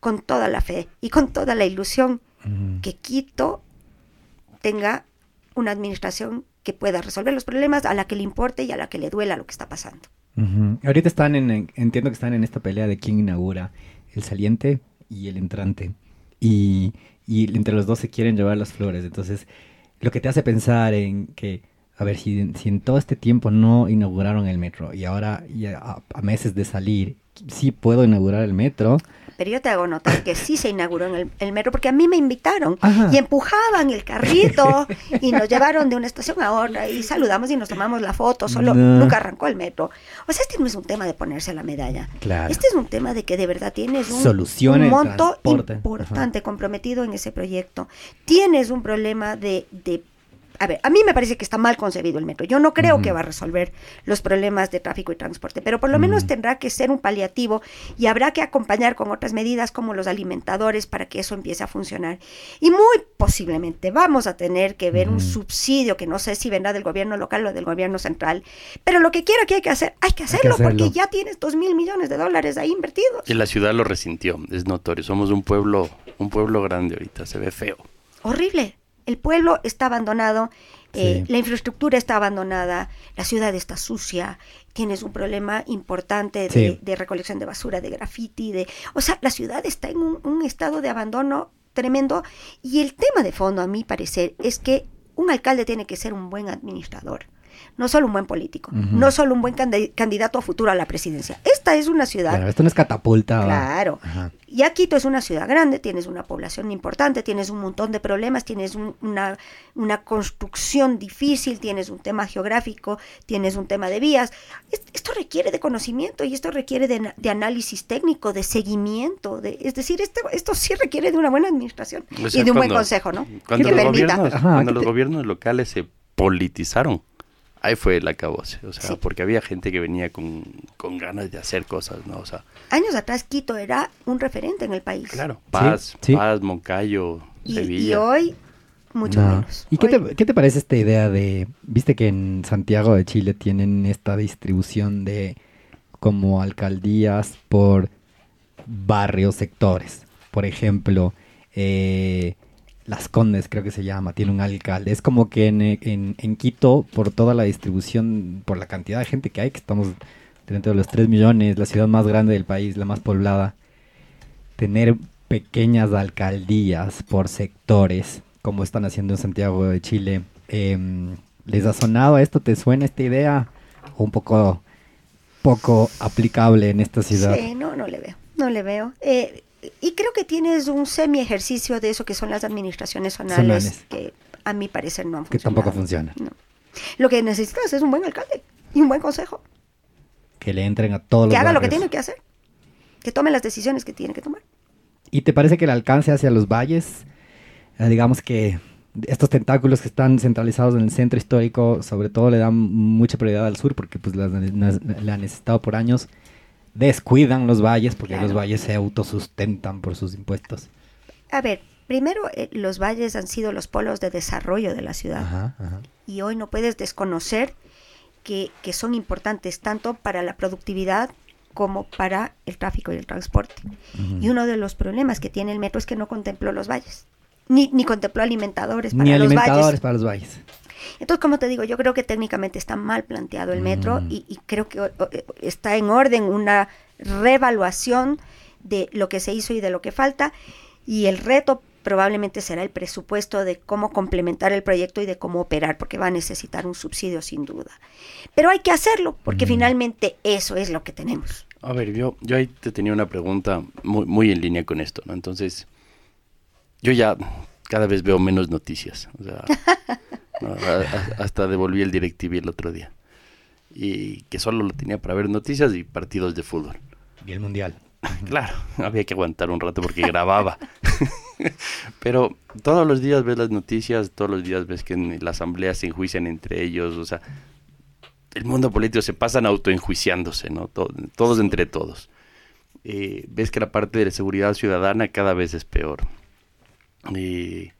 con toda la fe y con toda la ilusión que Quito tenga una administración que pueda resolver los problemas a la que le importe y a la que le duela lo que está pasando. Ahorita están en- entiendo que están en esta pelea de quién inaugura el saliente y el entrante. Y, y entre los dos se quieren llevar las flores. Entonces, lo que te hace pensar en que, a ver, si, si en todo este tiempo no inauguraron el metro y ahora ya a, a meses de salir, sí puedo inaugurar el metro. Pero yo te hago notar que sí se inauguró en el, el metro porque a mí me invitaron Ajá. y empujaban el carrito y nos llevaron de una estación a otra y saludamos y nos tomamos la foto, solo No. nunca arrancó el metro. O sea, este no es un tema de ponerse la medalla. Claro. Este es un tema de que de verdad tienes un, Solucione un monto transporte. importante comprometido en ese proyecto. Tienes un problema de, de- A ver, a mí me parece que está mal concebido el metro. Yo no creo que va a resolver los problemas de tráfico y transporte, pero por lo menos tendrá que ser un paliativo y habrá que acompañar con otras medidas como los alimentadores para que eso empiece a funcionar. Y muy posiblemente vamos a tener que ver un subsidio que no sé si vendrá del gobierno local o del gobierno central, pero lo que quiera que hay que hacer, hay que hacerlo, hacerlo. porque ya tienes dos mil millones de dólares ahí invertidos. Y la ciudad lo resintió, es notorio. Somos un pueblo, un pueblo grande ahorita, se ve feo. horrible. El pueblo está abandonado, eh, Sí. la infraestructura está abandonada, la ciudad está sucia, tienes un problema importante de, Sí. de recolección de basura, de graffiti, de, o sea, la ciudad está en un, un estado de abandono tremendo y el tema de fondo, a mi parecer, es que un alcalde tiene que ser un buen administrador. No solo un buen político, no solo un buen candi- candidato a futuro a la presidencia. Esta es una ciudad Claro, esto no es catapulta. Claro. Ajá. Ya Quito es una ciudad grande, tienes una población importante, tienes un montón de problemas, tienes un- una, una construcción difícil, tienes un tema geográfico, tienes un tema de vías. Es- Esto requiere de conocimiento y esto requiere de, de análisis técnico, de seguimiento. De, es decir, esto, esto sí requiere de una buena administración O sea, y de un buen consejo, ¿no? Cuando, los permita. gobiernos, Ajá, cuando ¿qué los te- gobiernos locales se politizaron, ahí fue el acabose. O sea, Sí. porque había gente que venía con, con ganas de hacer cosas, ¿no? O sea, Años atrás Quito era un referente en el país. claro, Paz, sí. Paz, Moncayo, Y, y Sevilla. hoy, mucho No. menos. ¿Y qué te, qué te parece esta idea de, viste que en Santiago de Chile tienen esta distribución de como alcaldías por barrios, sectores? Por ejemplo, eh, Las Condes creo que se llama, tiene un alcalde. Es como que en, en- en Quito, por toda la distribución, por la cantidad de gente que hay, que estamos dentro de los 3 millones, la ciudad más grande del país, la más poblada, tener pequeñas alcaldías por sectores, como están haciendo en Santiago de Chile, em, ¿les ha sonado esto? ¿Te suena esta idea? ¿O un poco, poco aplicable en esta ciudad? Sí, no, no le veo, no le veo. Eh, y creo que tienes un semi ejercicio de eso que son las administraciones zonales, Zonales. que a mi parecer no han Que tampoco funciona. No. Lo que necesitas es un buen alcalde y un buen consejo, Que le entren a todos los que haga lo que tiene que hacer, que tome las decisiones que tiene que tomar. ¿Y te parece que el alcance hacia los valles, eh, digamos que estos tentáculos que están centralizados en el centro histórico, sobre todo le dan mucha prioridad al sur porque pues la, la- la han necesitado por años. Descuidan los valles porque Claro. los valles se autosustentan por sus impuestos. A ver, primero eh, los valles han sido los polos de desarrollo de la ciudad Ajá, ajá. y hoy no puedes desconocer que, que son importantes tanto para la productividad como para el tráfico y el transporte. Y uno de los problemas que tiene el metro es que no contempló los valles, ni, ni contempló alimentadores para Ni los alimentadores valles. para los valles. Entonces, como te digo, yo creo que técnicamente está mal planteado el metro Mm. y, y creo que o- o- está en orden una revaluación de lo que se hizo y de lo que falta. Y el reto probablemente será el presupuesto de cómo complementar el proyecto y de cómo operar, porque va a necesitar un subsidio sin duda. Pero hay que hacerlo, porque Mm. finalmente eso es lo que tenemos. A ver, yo, yo ahí te tenía una pregunta muy, muy en línea con esto, ¿no? Entonces, yo ya cada vez veo menos noticias. O sea, ¿no? A- a- hasta devolví el DirecTV el otro día. Y que solo lo tenía para ver noticias y partidos de fútbol. Y el mundial. Claro, había que aguantar un rato porque grababa. Pero todos los días ves las noticias, todos los días ves que en la asamblea se enjuician entre ellos, o sea, el mundo político se pasan autoenjuiciándose, ¿no? To- todos entre todos. Eh, ves que la parte de la seguridad ciudadana cada vez es peor. Y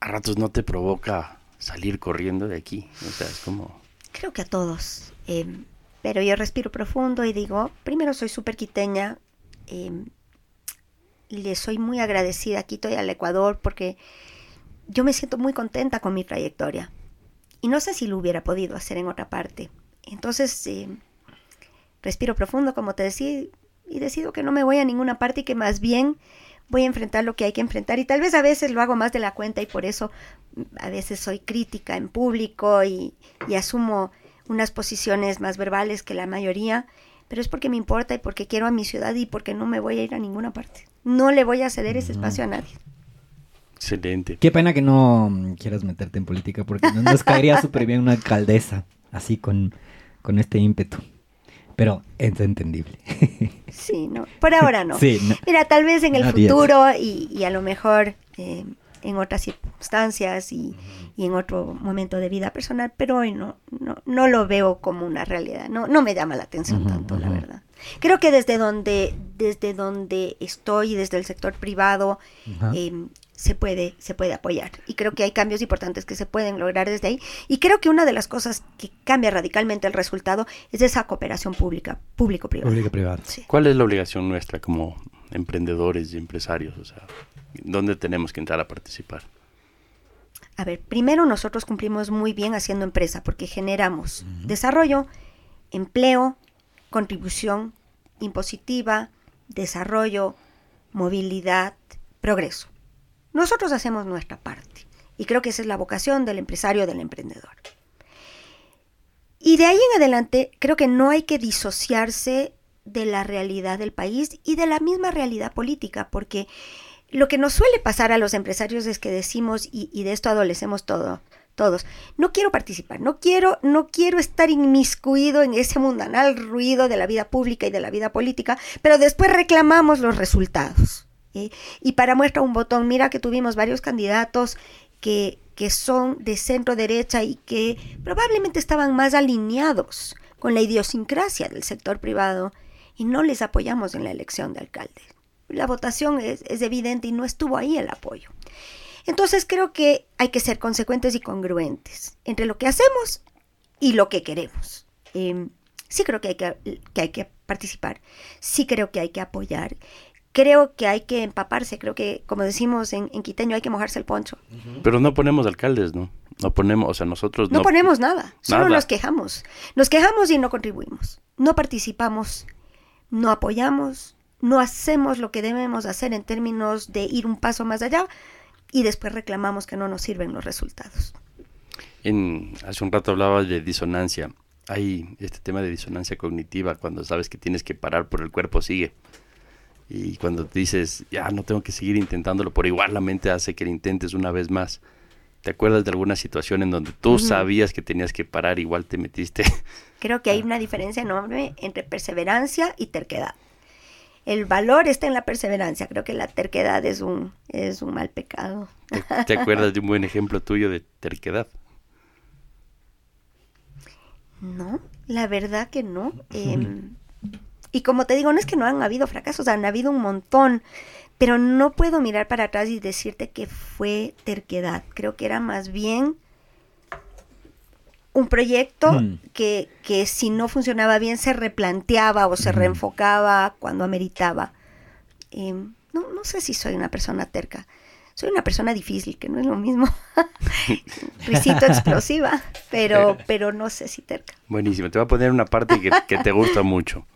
a ratos no te provoca salir corriendo de aquí, o sea, es como... Creo que a todos. eh, pero yo respiro profundo y digo, primero soy súper quiteña, eh, le soy muy agradecida a Quito y al Ecuador porque yo me siento muy contenta con mi trayectoria. Y no sé si lo hubiera podido hacer en otra parte. Entonces, eh, respiro profundo, como te decía, y decido que no me voy a ninguna parte y que más bien voy a enfrentar lo que hay que enfrentar. Y tal vez a veces lo hago más de la cuenta y por eso mm, a veces soy crítica en público y, y asumo unas posiciones más verbales que la mayoría, pero es porque me importa y porque quiero a mi ciudad y porque no me voy a ir a ninguna parte. No le voy a ceder ese espacio a nadie. Excelente. Qué pena que no mm, quieras meterte en política porque no- nos caería súper bien una alcaldesa así con, con este ímpetu. Pero es entendible. Sí, no. Por ahora no. Sí, no. Mira, tal vez en el futuro y, y a lo mejor eh, en otras circunstancias y, y en otro momento de vida personal, pero hoy no, no, no lo veo como una realidad. No, no me llama la atención tanto, la verdad. Creo que desde donde, desde donde estoy, desde el sector privado, eh, se puede, se puede apoyar. Y creo que hay cambios importantes que se pueden lograr desde ahí. Y creo que una de las cosas que cambia radicalmente el resultado es esa cooperación pública, público-privada. Público-privado. Sí. ¿Cuál es la obligación nuestra como emprendedores y empresarios? O sea, ¿dónde tenemos que entrar a participar? A ver, primero nosotros cumplimos muy bien haciendo empresa porque generamos desarrollo, empleo, contribución impositiva, desarrollo, movilidad, progreso. Nosotros hacemos nuestra parte y creo que esa es la vocación del empresario, del emprendedor. Y de ahí en adelante creo que no hay que disociarse de la realidad del país y de la misma realidad política, porque lo que nos suele pasar a los empresarios es que decimos, y, de esto adolecemos todo, todos, no quiero participar, no quiero, no quiero estar inmiscuido en ese mundanal ruido de la vida pública y de la vida política, pero después reclamamos los resultados. Y para muestra un botón, mira que tuvimos varios candidatos que, que son de centro derecha y que probablemente estaban más alineados con la idiosincrasia del sector privado y no les apoyamos en la elección de alcalde. La votación es, es evidente y no estuvo ahí el apoyo. Entonces creo que hay que ser consecuentes y congruentes entre lo que hacemos y lo que queremos. Eh, sí creo que hay que, que hay que participar, sí creo que hay que apoyar, creo que hay que empaparse, creo que, como decimos en, en quiteño, hay que mojarse el poncho. Pero no ponemos alcaldes, ¿no? No ponemos, o sea, nosotros No, no... ponemos nada, solo Nada. nos quejamos. Nos quejamos y no contribuimos. No participamos, no apoyamos, no hacemos lo que debemos hacer en términos de ir un paso más allá y después reclamamos que no nos sirven los resultados. En, hace un rato hablabas de disonancia. Hay este tema de disonancia cognitiva, cuando sabes que tienes que parar, pero el cuerpo sigue. Y cuando te dices, ya no tengo que seguir intentándolo, por igual la mente hace que lo intentes una vez más. ¿Te acuerdas de alguna situación en donde tú sabías que tenías que parar, igual te metiste? Creo que hay una diferencia enorme entre perseverancia y terquedad. el valor está en la perseverancia. Creo que la terquedad es un, es un mal pecado. ¿Te, te acuerdas de un buen ejemplo tuyo de terquedad? No, la verdad que no. Y como te digo, no es que no han habido fracasos, han habido un montón, pero no puedo mirar para atrás y decirte que fue terquedad. Creo que era más bien un proyecto Mm. que, que si no funcionaba bien se replanteaba o se Ujú. reenfocaba cuando ameritaba. Em, no, no sé si soy una persona terca. Soy una persona difícil, que no es lo mismo. Risito explosiva, pero, pero no sé si terca. Buenísimo. Te voy a poner una parte que, que te gusta mucho.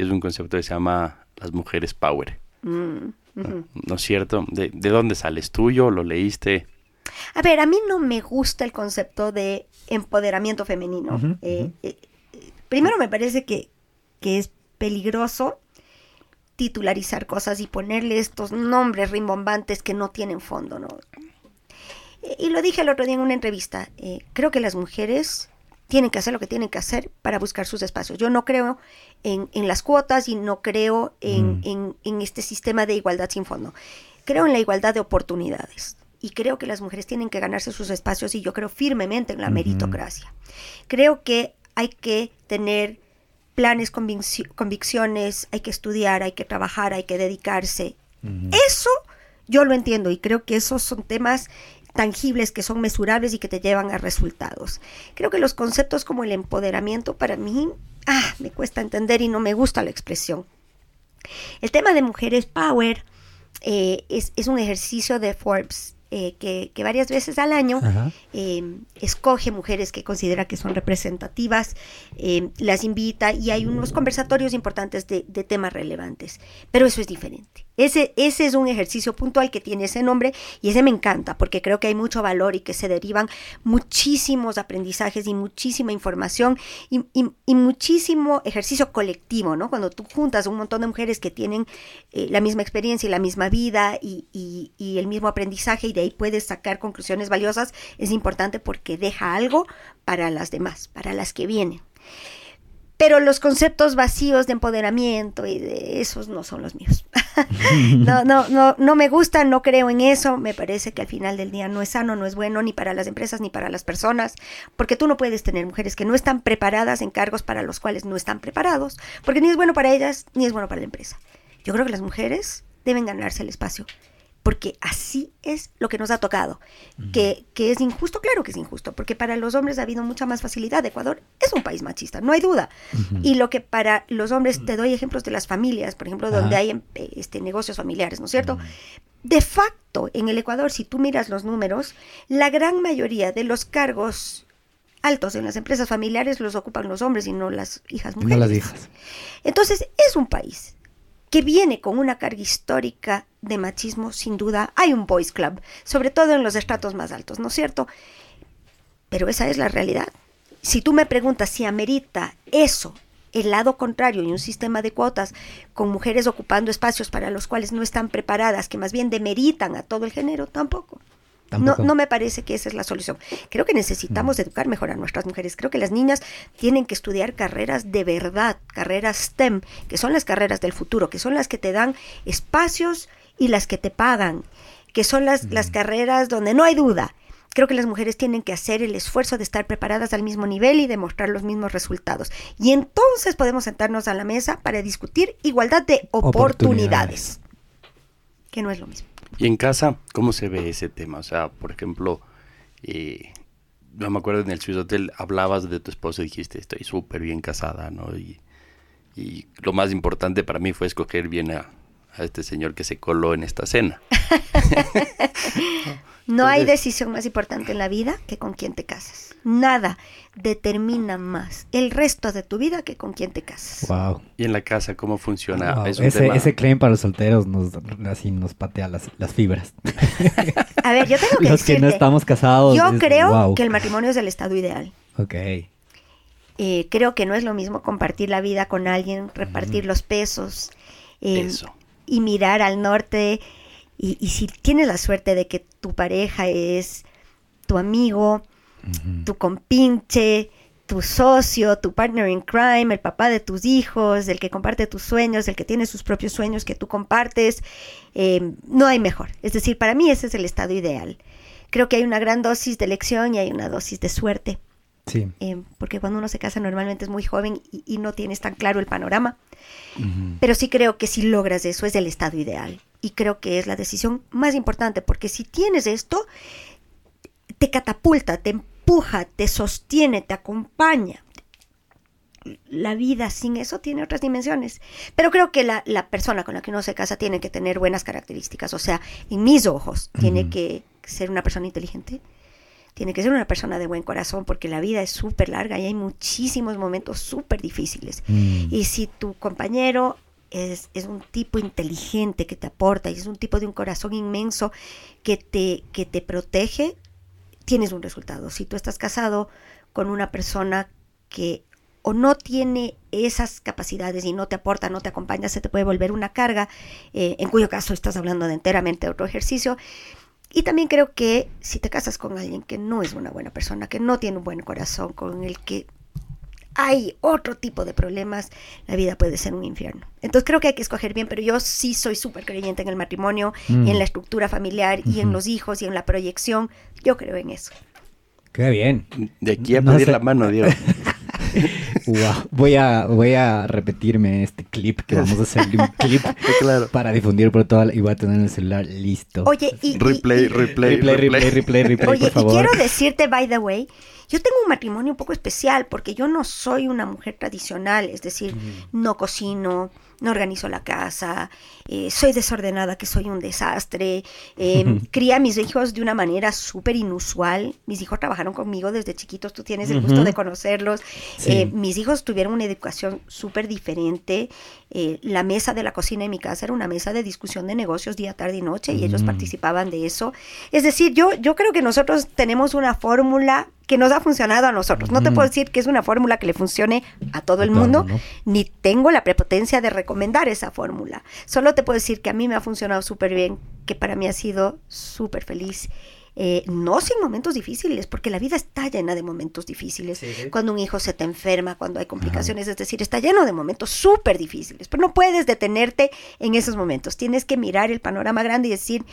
Y es un concepto que se llama las mujeres power. Mm, ujú. ¿No es cierto? ¿De, de dónde sales tuyo? ¿Lo leíste? A ver, a mí no me gusta el concepto de empoderamiento femenino. Eh, eh, eh, primero me parece que, que es peligroso titularizar cosas y ponerle estos nombres rimbombantes que no tienen fondo, ¿no? Eh, Y lo dije el otro día en una entrevista. eh, creo que las mujeres tienen que hacer lo que tienen que hacer para buscar sus espacios. Yo no creo en, en las cuotas y no creo en, Mm. en- en este sistema de igualdad sin fondo. Creo en la igualdad de oportunidades. Y creo que las mujeres tienen que ganarse sus espacios y yo creo firmemente en la meritocracia. Creo que hay que tener planes, convicciones, hay que estudiar, hay que trabajar, hay que dedicarse. Eso yo lo entiendo y creo que esos son temas tangibles que son mesurables y que te llevan a resultados. Creo que los conceptos como el empoderamiento para mí ah, me cuesta entender y no me gusta la expresión. El tema de mujeres power eh, es, es un ejercicio de Forbes eh, que, que varias veces al año eh, escoge mujeres que considera que son representativas, eh, las invita y hay unos conversatorios importantes de, de temas relevantes. Pero eso es diferente. Ese, ese es un ejercicio puntual que tiene ese nombre y ese me encanta porque creo que hay mucho valor y que se derivan muchísimos aprendizajes y muchísima información y, y- muchísimo ejercicio colectivo, ¿no? Cuando tú juntas un montón de mujeres que tienen eh, la misma experiencia y la misma vida y, y- y el mismo aprendizaje y de ahí puedes sacar conclusiones valiosas, es importante porque deja algo para las demás, para las que vienen. Pero los conceptos vacíos de empoderamiento y de esos no son los míos. no, no, no, no me gustan, no creo en eso. Me parece que al final del día no es sano, no es bueno ni para las empresas ni para las personas, porque tú no puedes tener mujeres que no están preparadas en cargos para los cuales no están preparados, porque ni es bueno para ellas ni es bueno para la empresa. Yo creo que las mujeres deben ganarse el espacio, porque así es lo que nos ha tocado. Que, que es injusto, claro que es injusto, porque para los hombres ha habido mucha más facilidad. Ecuador es un país machista, no hay duda. Y lo que para los hombres, te doy ejemplos de las familias, por ejemplo, donde hay eh, este, negocios familiares, ¿no es cierto? De facto, en el Ecuador, si tú miras los números, la gran mayoría de los cargos altos en las empresas familiares los ocupan los hombres y no las hijas No mujeres. las hijas. Entonces, es un país que viene con una carga histórica de machismo, sin duda. Hay un boys club, sobre todo en los estratos más altos, ¿no es cierto? Pero esa es la realidad. Si tú me preguntas si amerita eso, el lado contrario y un sistema de cuotas con mujeres ocupando espacios para los cuales no están preparadas, que más bien demeritan a todo el género, tampoco. Tampoco. No, no me parece que esa es la solución. Creo que necesitamos educar mejor a nuestras mujeres. Creo que las niñas tienen que estudiar carreras de verdad, carreras STEM, que son las carreras del futuro, que son las que te dan espacios y las que te pagan, que son las, las carreras donde no hay duda. Creo que las mujeres tienen que hacer el esfuerzo de estar preparadas al mismo nivel y demostrar los mismos resultados. Y entonces podemos sentarnos a la mesa para discutir igualdad de oportunidades, Oportunidades. que no es lo mismo. Y en casa, ¿cómo se ve ese tema? O sea, por ejemplo, eh, yo me acuerdo en el Swiss Hotel hablabas de tu esposa y dijiste, estoy súper bien casada, ¿no? Y, y lo más importante para mí fue escoger bien a, a este señor que se coló en esta cena. No hay decisión más importante en la vida que con quién te casas. Nada determina más el resto de tu vida que con quién te casas. Wow. Y en la casa, ¿cómo funciona? Wow. Es un Ese, tema- ese claim para los solteros nos, así nos patea las, las fibras. A ver, yo tengo que Los que no estamos casados. yo es- creo wow. que el matrimonio es el estado ideal. Ok. Eh, creo que no es lo mismo compartir la vida con alguien, repartir los pesos eh, Eso. Y mirar al norte. Y, y si tienes la suerte de que tu pareja es tu amigo, tu compinche, tu socio, tu partner in crime, el papá de tus hijos, el que comparte tus sueños, el que tiene sus propios sueños que tú compartes. eh, no hay mejor. Es decir, para mí ese es el estado ideal. Creo que hay una gran dosis de elección y hay una dosis de suerte. Sí. eh, porque cuando uno se casa normalmente es muy joven y, y no tienes tan claro el panorama. Pero sí creo que si logras eso es el estado ideal. Y creo que es la decisión más importante, porque si tienes esto, te catapulta, te empuja, te sostiene, te acompaña. La vida sin eso tiene otras dimensiones. Pero creo que la, la persona con la que uno se casa tiene que tener buenas características. O sea, en mis ojos, tiene que ser una persona inteligente, tiene que ser una persona de buen corazón, porque la vida es súper larga y hay muchísimos momentos súper difíciles. Mm. Y si tu compañero es, es un tipo inteligente que te aporta y es un tipo de un corazón inmenso que te, que te protege, tienes un resultado. Si tú estás casado con una persona que o no tiene esas capacidades y no te aporta, no te acompaña, se te puede volver una carga, eh, en cuyo caso estás hablando de enteramente otro ejercicio. Y también creo que si te casas con alguien que no es una buena persona, que no tiene un buen corazón, con el que hay otro tipo de problemas, la vida puede ser un infierno. Entonces creo que hay que escoger bien, pero yo sí soy súper creyente en el matrimonio, Mm. en la estructura familiar y en los hijos y en la proyección. Yo creo en eso. Qué bien. De aquí a No pedir sé. la mano, Diego. Wow. Voy a, voy a repetirme este clip que vamos a hacer un clip claro. para difundir por toda la- y voy a tener el celular listo. Oye, y, y- Replay, y- replay, replay, replay, replay, replay, Oye, por y favor. quiero decirte, by the way, yo tengo un matrimonio un poco especial porque yo no soy una mujer tradicional, es decir, no cocino, no organizo la casa, eh, soy desordenada, que soy un desastre, eh, cría a mis hijos de una manera súper inusual. Mis hijos trabajaron conmigo desde chiquitos, tú tienes el gusto de conocerlos. Sí. Eh, mis hijos tuvieron una educación súper diferente. Eh, la mesa de la cocina en mi casa era una mesa de discusión de negocios día, tarde y noche y ellos Mm. participaban de eso. Es decir, yo, yo creo que nosotros tenemos una fórmula que nos ha funcionado a nosotros. No te puedo decir que es una fórmula que le funcione a todo el mundo. ni tengo la prepotencia de recomendar esa fórmula. Solo te puedo decir que a mí me ha funcionado súper bien, que para mí ha sido súper feliz. Eh, no sin momentos difíciles, porque la vida está llena de momentos difíciles. Cuando un hijo se te enferma, cuando hay complicaciones, es decir, está lleno de momentos súper difíciles. Pero no puedes detenerte en esos momentos. Tienes que mirar el panorama grande y decir,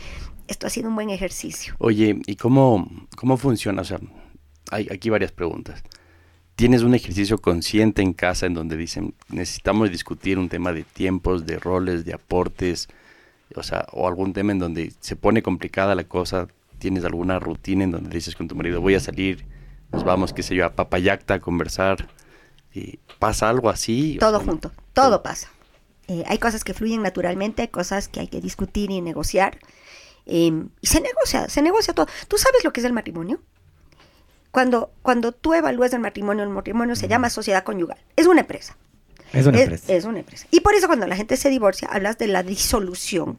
esto ha sido un buen ejercicio. Oye, ¿y cómo, cómo funciona? O sea, hay aquí varias preguntas. ¿Tienes un ejercicio consciente en casa en donde dicen, necesitamos discutir un tema de tiempos, de roles, de aportes? O sea, o algún tema en donde se pone complicada la cosa. ¿Tienes alguna rutina en donde dices con tu marido, voy a salir, nos vamos, qué sé yo, a Papayacta a conversar? ¿Y ¿Pasa algo así? O Todo sea, junto, todo pasa. Eh, hay cosas que fluyen naturalmente, hay cosas que hay que discutir y negociar. Eh, y se negocia, se negocia todo. ¿Tú sabes lo que es el matrimonio? Cuando, cuando tú evalúas el matrimonio, el matrimonio se llama sociedad conyugal. Es una empresa. Es una es, empresa. es una empresa. Y por eso cuando la gente se divorcia, hablas de la disolución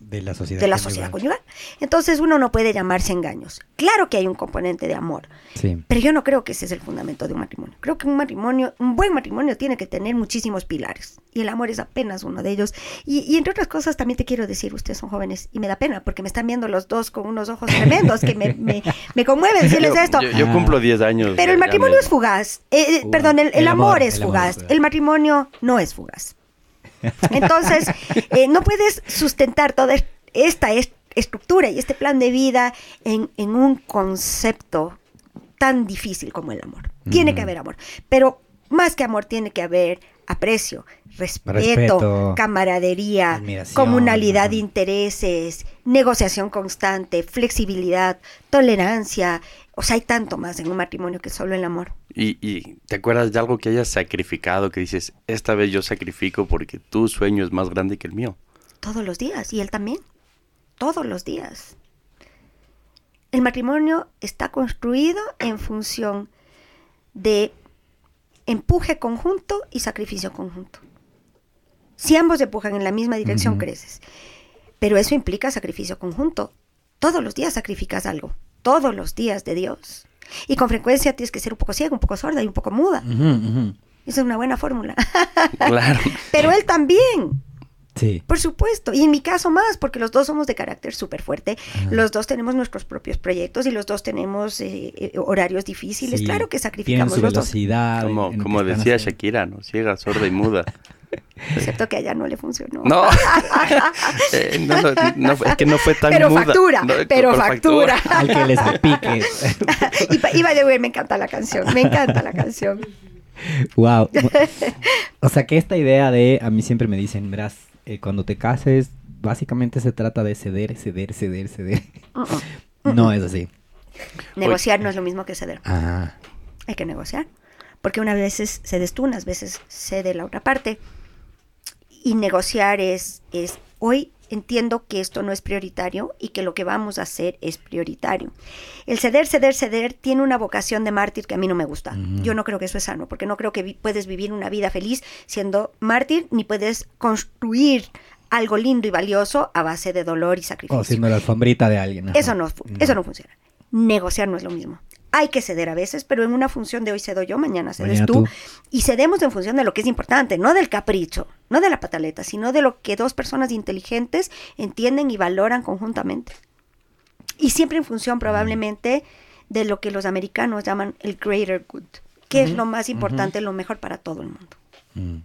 de la sociedad. de la conyugal. sociedad conyugal. Entonces uno no puede llamarse engaños. Claro que hay un componente de amor, Sí. pero yo no creo que ese es el fundamento de un matrimonio. Creo que un matrimonio, un buen matrimonio tiene que tener muchísimos pilares. Y el amor es apenas uno de ellos. Y, y entre otras cosas también te quiero decir, ustedes son jóvenes y me da pena porque me están viendo los dos con unos ojos tremendos que me, me, me conmueven decirles yo, esto. Yo, yo cumplo 10 años. Pero el matrimonio es fugaz. Eh, perdón, el, el El amor, amor, es el amor es fugaz. fugaz. El matrimonio no es fugaz. Entonces, eh, no puedes sustentar toda es- esta es- estructura y este plan de vida en, en un concepto tan difícil como el amor. Tiene que haber amor. Pero más que amor, tiene que haber aprecio, respeto, Respeto, camaradería, comunalidad de intereses, negociación constante, flexibilidad, tolerancia. O sea, hay tanto más en un matrimonio que solo el amor. Y, y te acuerdas de algo que hayas sacrificado, que dices, esta vez yo sacrifico porque tu sueño es más grande que el mío. Todos los días. Y él también. Todos los días. El matrimonio está construido en función de empuje conjunto y sacrificio conjunto. Si ambos empujan en la misma dirección, creces. Pero eso implica sacrificio conjunto. Todos los días sacrificas algo. Todos los días de Dios. Y con frecuencia tienes que ser un poco ciega, un poco sorda y un poco muda. Esa es una buena fórmula. Claro. Pero él también. Sí. Por supuesto, y en mi caso más, porque los dos somos de carácter súper fuerte, los dos tenemos nuestros propios proyectos y los dos tenemos eh, eh, horarios difíciles. Sí. Claro que Tienen sacrificamos su los dos, velocidad. en- Como, como decía haciendo. Shakira, ¿no? Ciega, sorda y muda. excepto que allá no le funcionó. No, Eh, no, no, no, es que no fue tan pero muda. factura, No, pero por factura. Al que les salpique. y, y by the way, me encanta la canción, me encanta la canción. wow. O sea que esta idea de, a mí siempre me dicen, verás, eh, cuando te cases, básicamente se trata de ceder, ceder, ceder, ceder. Mm, mm. No es así. Negociar no es lo mismo que ceder. Ah, Hay que negociar. Porque unas veces cedes tú, unas veces cede la otra parte. Y negociar es, es, hoy entiendo que esto no es prioritario y que lo que vamos a hacer es prioritario. El ceder, ceder, ceder tiene una vocación de mártir que a mí no me gusta. Yo no creo que eso es sano, porque no creo que vi- puedes vivir una vida feliz siendo mártir, ni puedes construir algo lindo y valioso a base de dolor y sacrificio. o siendo la alfombrita de alguien. ajá. Eso no, eso no funciona. Negociar no es lo mismo. Hay que ceder a veces, pero en una función de hoy cedo yo, mañana cedes Mañana tú. tú. Y cedemos en función de lo que es importante, no del capricho, no de la pataleta, sino de lo que dos personas inteligentes entienden y valoran conjuntamente. Y siempre en función probablemente de lo que los americanos llaman el greater good, que es lo más importante, lo mejor para todo el mundo.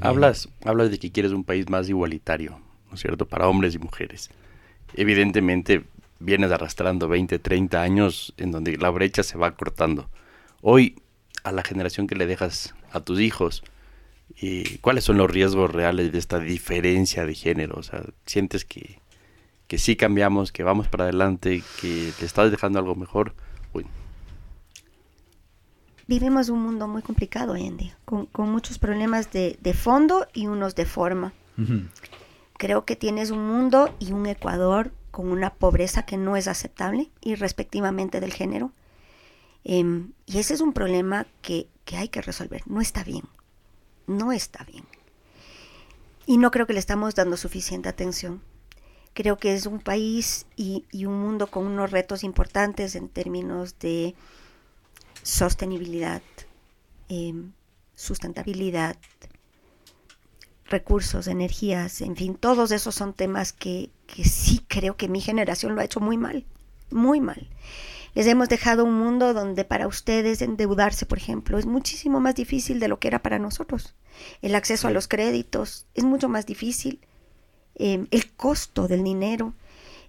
Hablas, hablas de que quieres un país más igualitario, ¿no es cierto? Para hombres y mujeres. Evidentemente vienes arrastrando 20, 30 años en donde la brecha se va cortando. Hoy, a la generación que le dejas a tus hijos, ¿y ¿cuáles son los riesgos reales de esta diferencia de género? O sea, ¿sientes que, que sí cambiamos, que vamos para adelante, que te estás dejando algo mejor? Uy, Vivimos un mundo muy complicado hoy en día, con, con muchos problemas de, de fondo y unos de forma. Creo que tienes un mundo y un Ecuador con una pobreza que no es aceptable, y respectivamente del género. Em, y ese es un problema que, que hay que resolver. No está bien. No está bien. Y no creo que le estamos dando suficiente atención. Creo que es un país y, y un mundo con unos retos importantes en términos de sostenibilidad, em, sustentabilidad, recursos, energías, en fin, todos esos son temas que, que sí creo que mi generación lo ha hecho muy mal, muy mal. Les hemos dejado un mundo donde para ustedes endeudarse, por ejemplo, es muchísimo más difícil de lo que era para nosotros. El acceso a los créditos es mucho más difícil. Eh, el costo del dinero,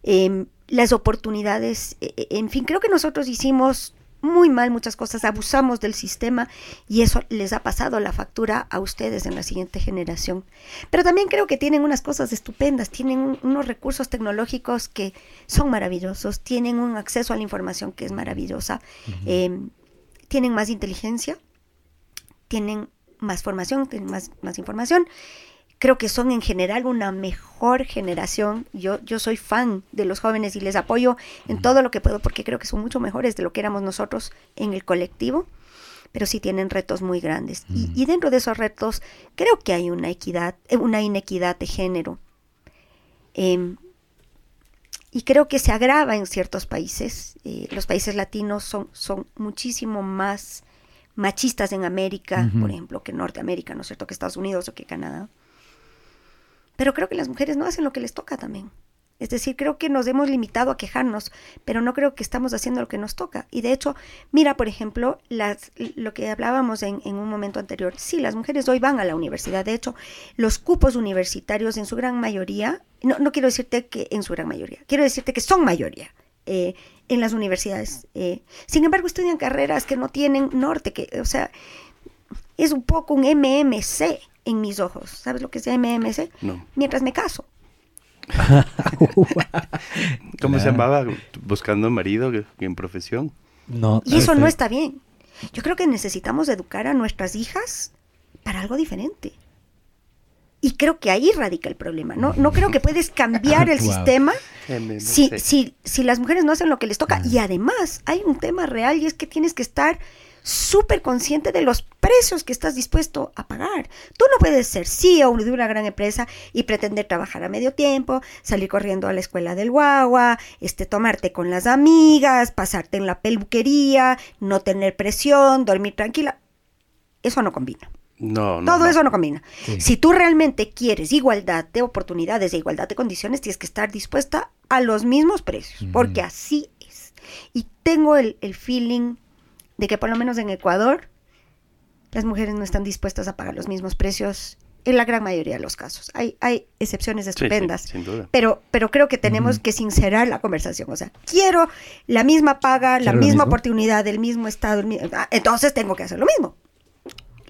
eh, las oportunidades, eh, eh, en fin, creo que nosotros hicimos muy mal muchas cosas, abusamos del sistema y eso les ha pasado la factura a ustedes en la siguiente generación. Pero también creo que tienen unas cosas estupendas, tienen un- unos recursos tecnológicos que son maravillosos, tienen un acceso a la información que es maravillosa, eh, tienen más inteligencia, tienen más formación, tienen más, más información. Creo que son en general una mejor generación. Yo, yo soy fan de los jóvenes y les apoyo en todo lo que puedo porque creo que son mucho mejores de lo que éramos nosotros en el colectivo, pero sí tienen retos muy grandes. Y, y dentro de esos retos creo que hay una equidad, eh, una inequidad de género. Em, y creo que se agrava en ciertos países. Eh, los países latinos son, son muchísimo más machistas en América, por ejemplo, que Norteamérica, ¿no es cierto? Que Estados Unidos o que Canadá. Pero creo que las mujeres no hacen lo que les toca también. Es decir, creo que nos hemos limitado a quejarnos, pero no creo que estamos haciendo lo que nos toca. Y de hecho, mira, por ejemplo, las, lo que hablábamos en, en un momento anterior. Sí, las mujeres hoy van a la universidad. De hecho, los cupos universitarios en su gran mayoría, no, no quiero decirte que en su gran mayoría, quiero decirte que son mayoría eh, en las universidades. eh. Sin embargo, estudian carreras que no tienen norte, que, o sea, es un poco un MMC en mis ojos. ¿Sabes lo que es MMC? no. Mientras me caso. ¿Cómo se llamaba? ¿Buscando marido en profesión? No, Y eso no está bien. Yo creo que necesitamos educar a nuestras hijas para algo diferente. Y creo que ahí radica el problema. No, no creo que puedes cambiar el Wow. sistema si, si, si las mujeres no hacen lo que les toca. Ah. Y además hay un tema real y es que tienes que estar súper consciente de los precios que estás dispuesto a pagar. Tú no puedes ser CEO de una gran empresa y pretender trabajar a medio tiempo, salir corriendo a la escuela del guagua, este, tomarte con las amigas, pasarte en la peluquería, no tener presión, dormir tranquila. Eso no combina. No, no. Todo no. eso no combina. Sí. Si tú realmente quieres igualdad de oportunidades, de igualdad de condiciones, tienes que estar dispuesta a los mismos precios, porque así es. Y tengo el, el feeling de que por lo menos en Ecuador las mujeres no están dispuestas a pagar los mismos precios en la gran mayoría de los casos. Hay, hay excepciones Sí, sí, estupendas. sin duda. Pero, pero creo que tenemos que sincerar la conversación. O sea, quiero la misma paga, la misma oportunidad, el mismo estado, el mi- ah, entonces tengo que hacer lo mismo.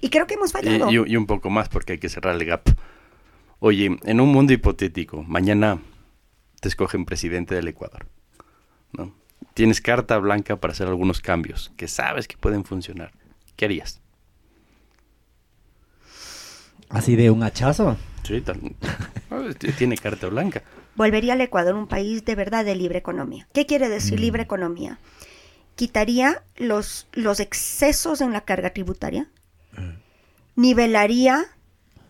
Y creo que hemos fallado. y- y un poco más porque hay que cerrar el gap. Oye, en un mundo hipotético, mañana te escogen presidente del Ecuador. ¿no? Tienes carta blanca para hacer algunos cambios que sabes que pueden funcionar. ¿Qué harías? Así de un hachazo. Sí, tan- tiene carta blanca. volvería al Ecuador un país de verdad de libre economía. ¿Qué quiere decir Mm. libre economía? Quitaría los, los excesos en la carga tributaria, nivelaría,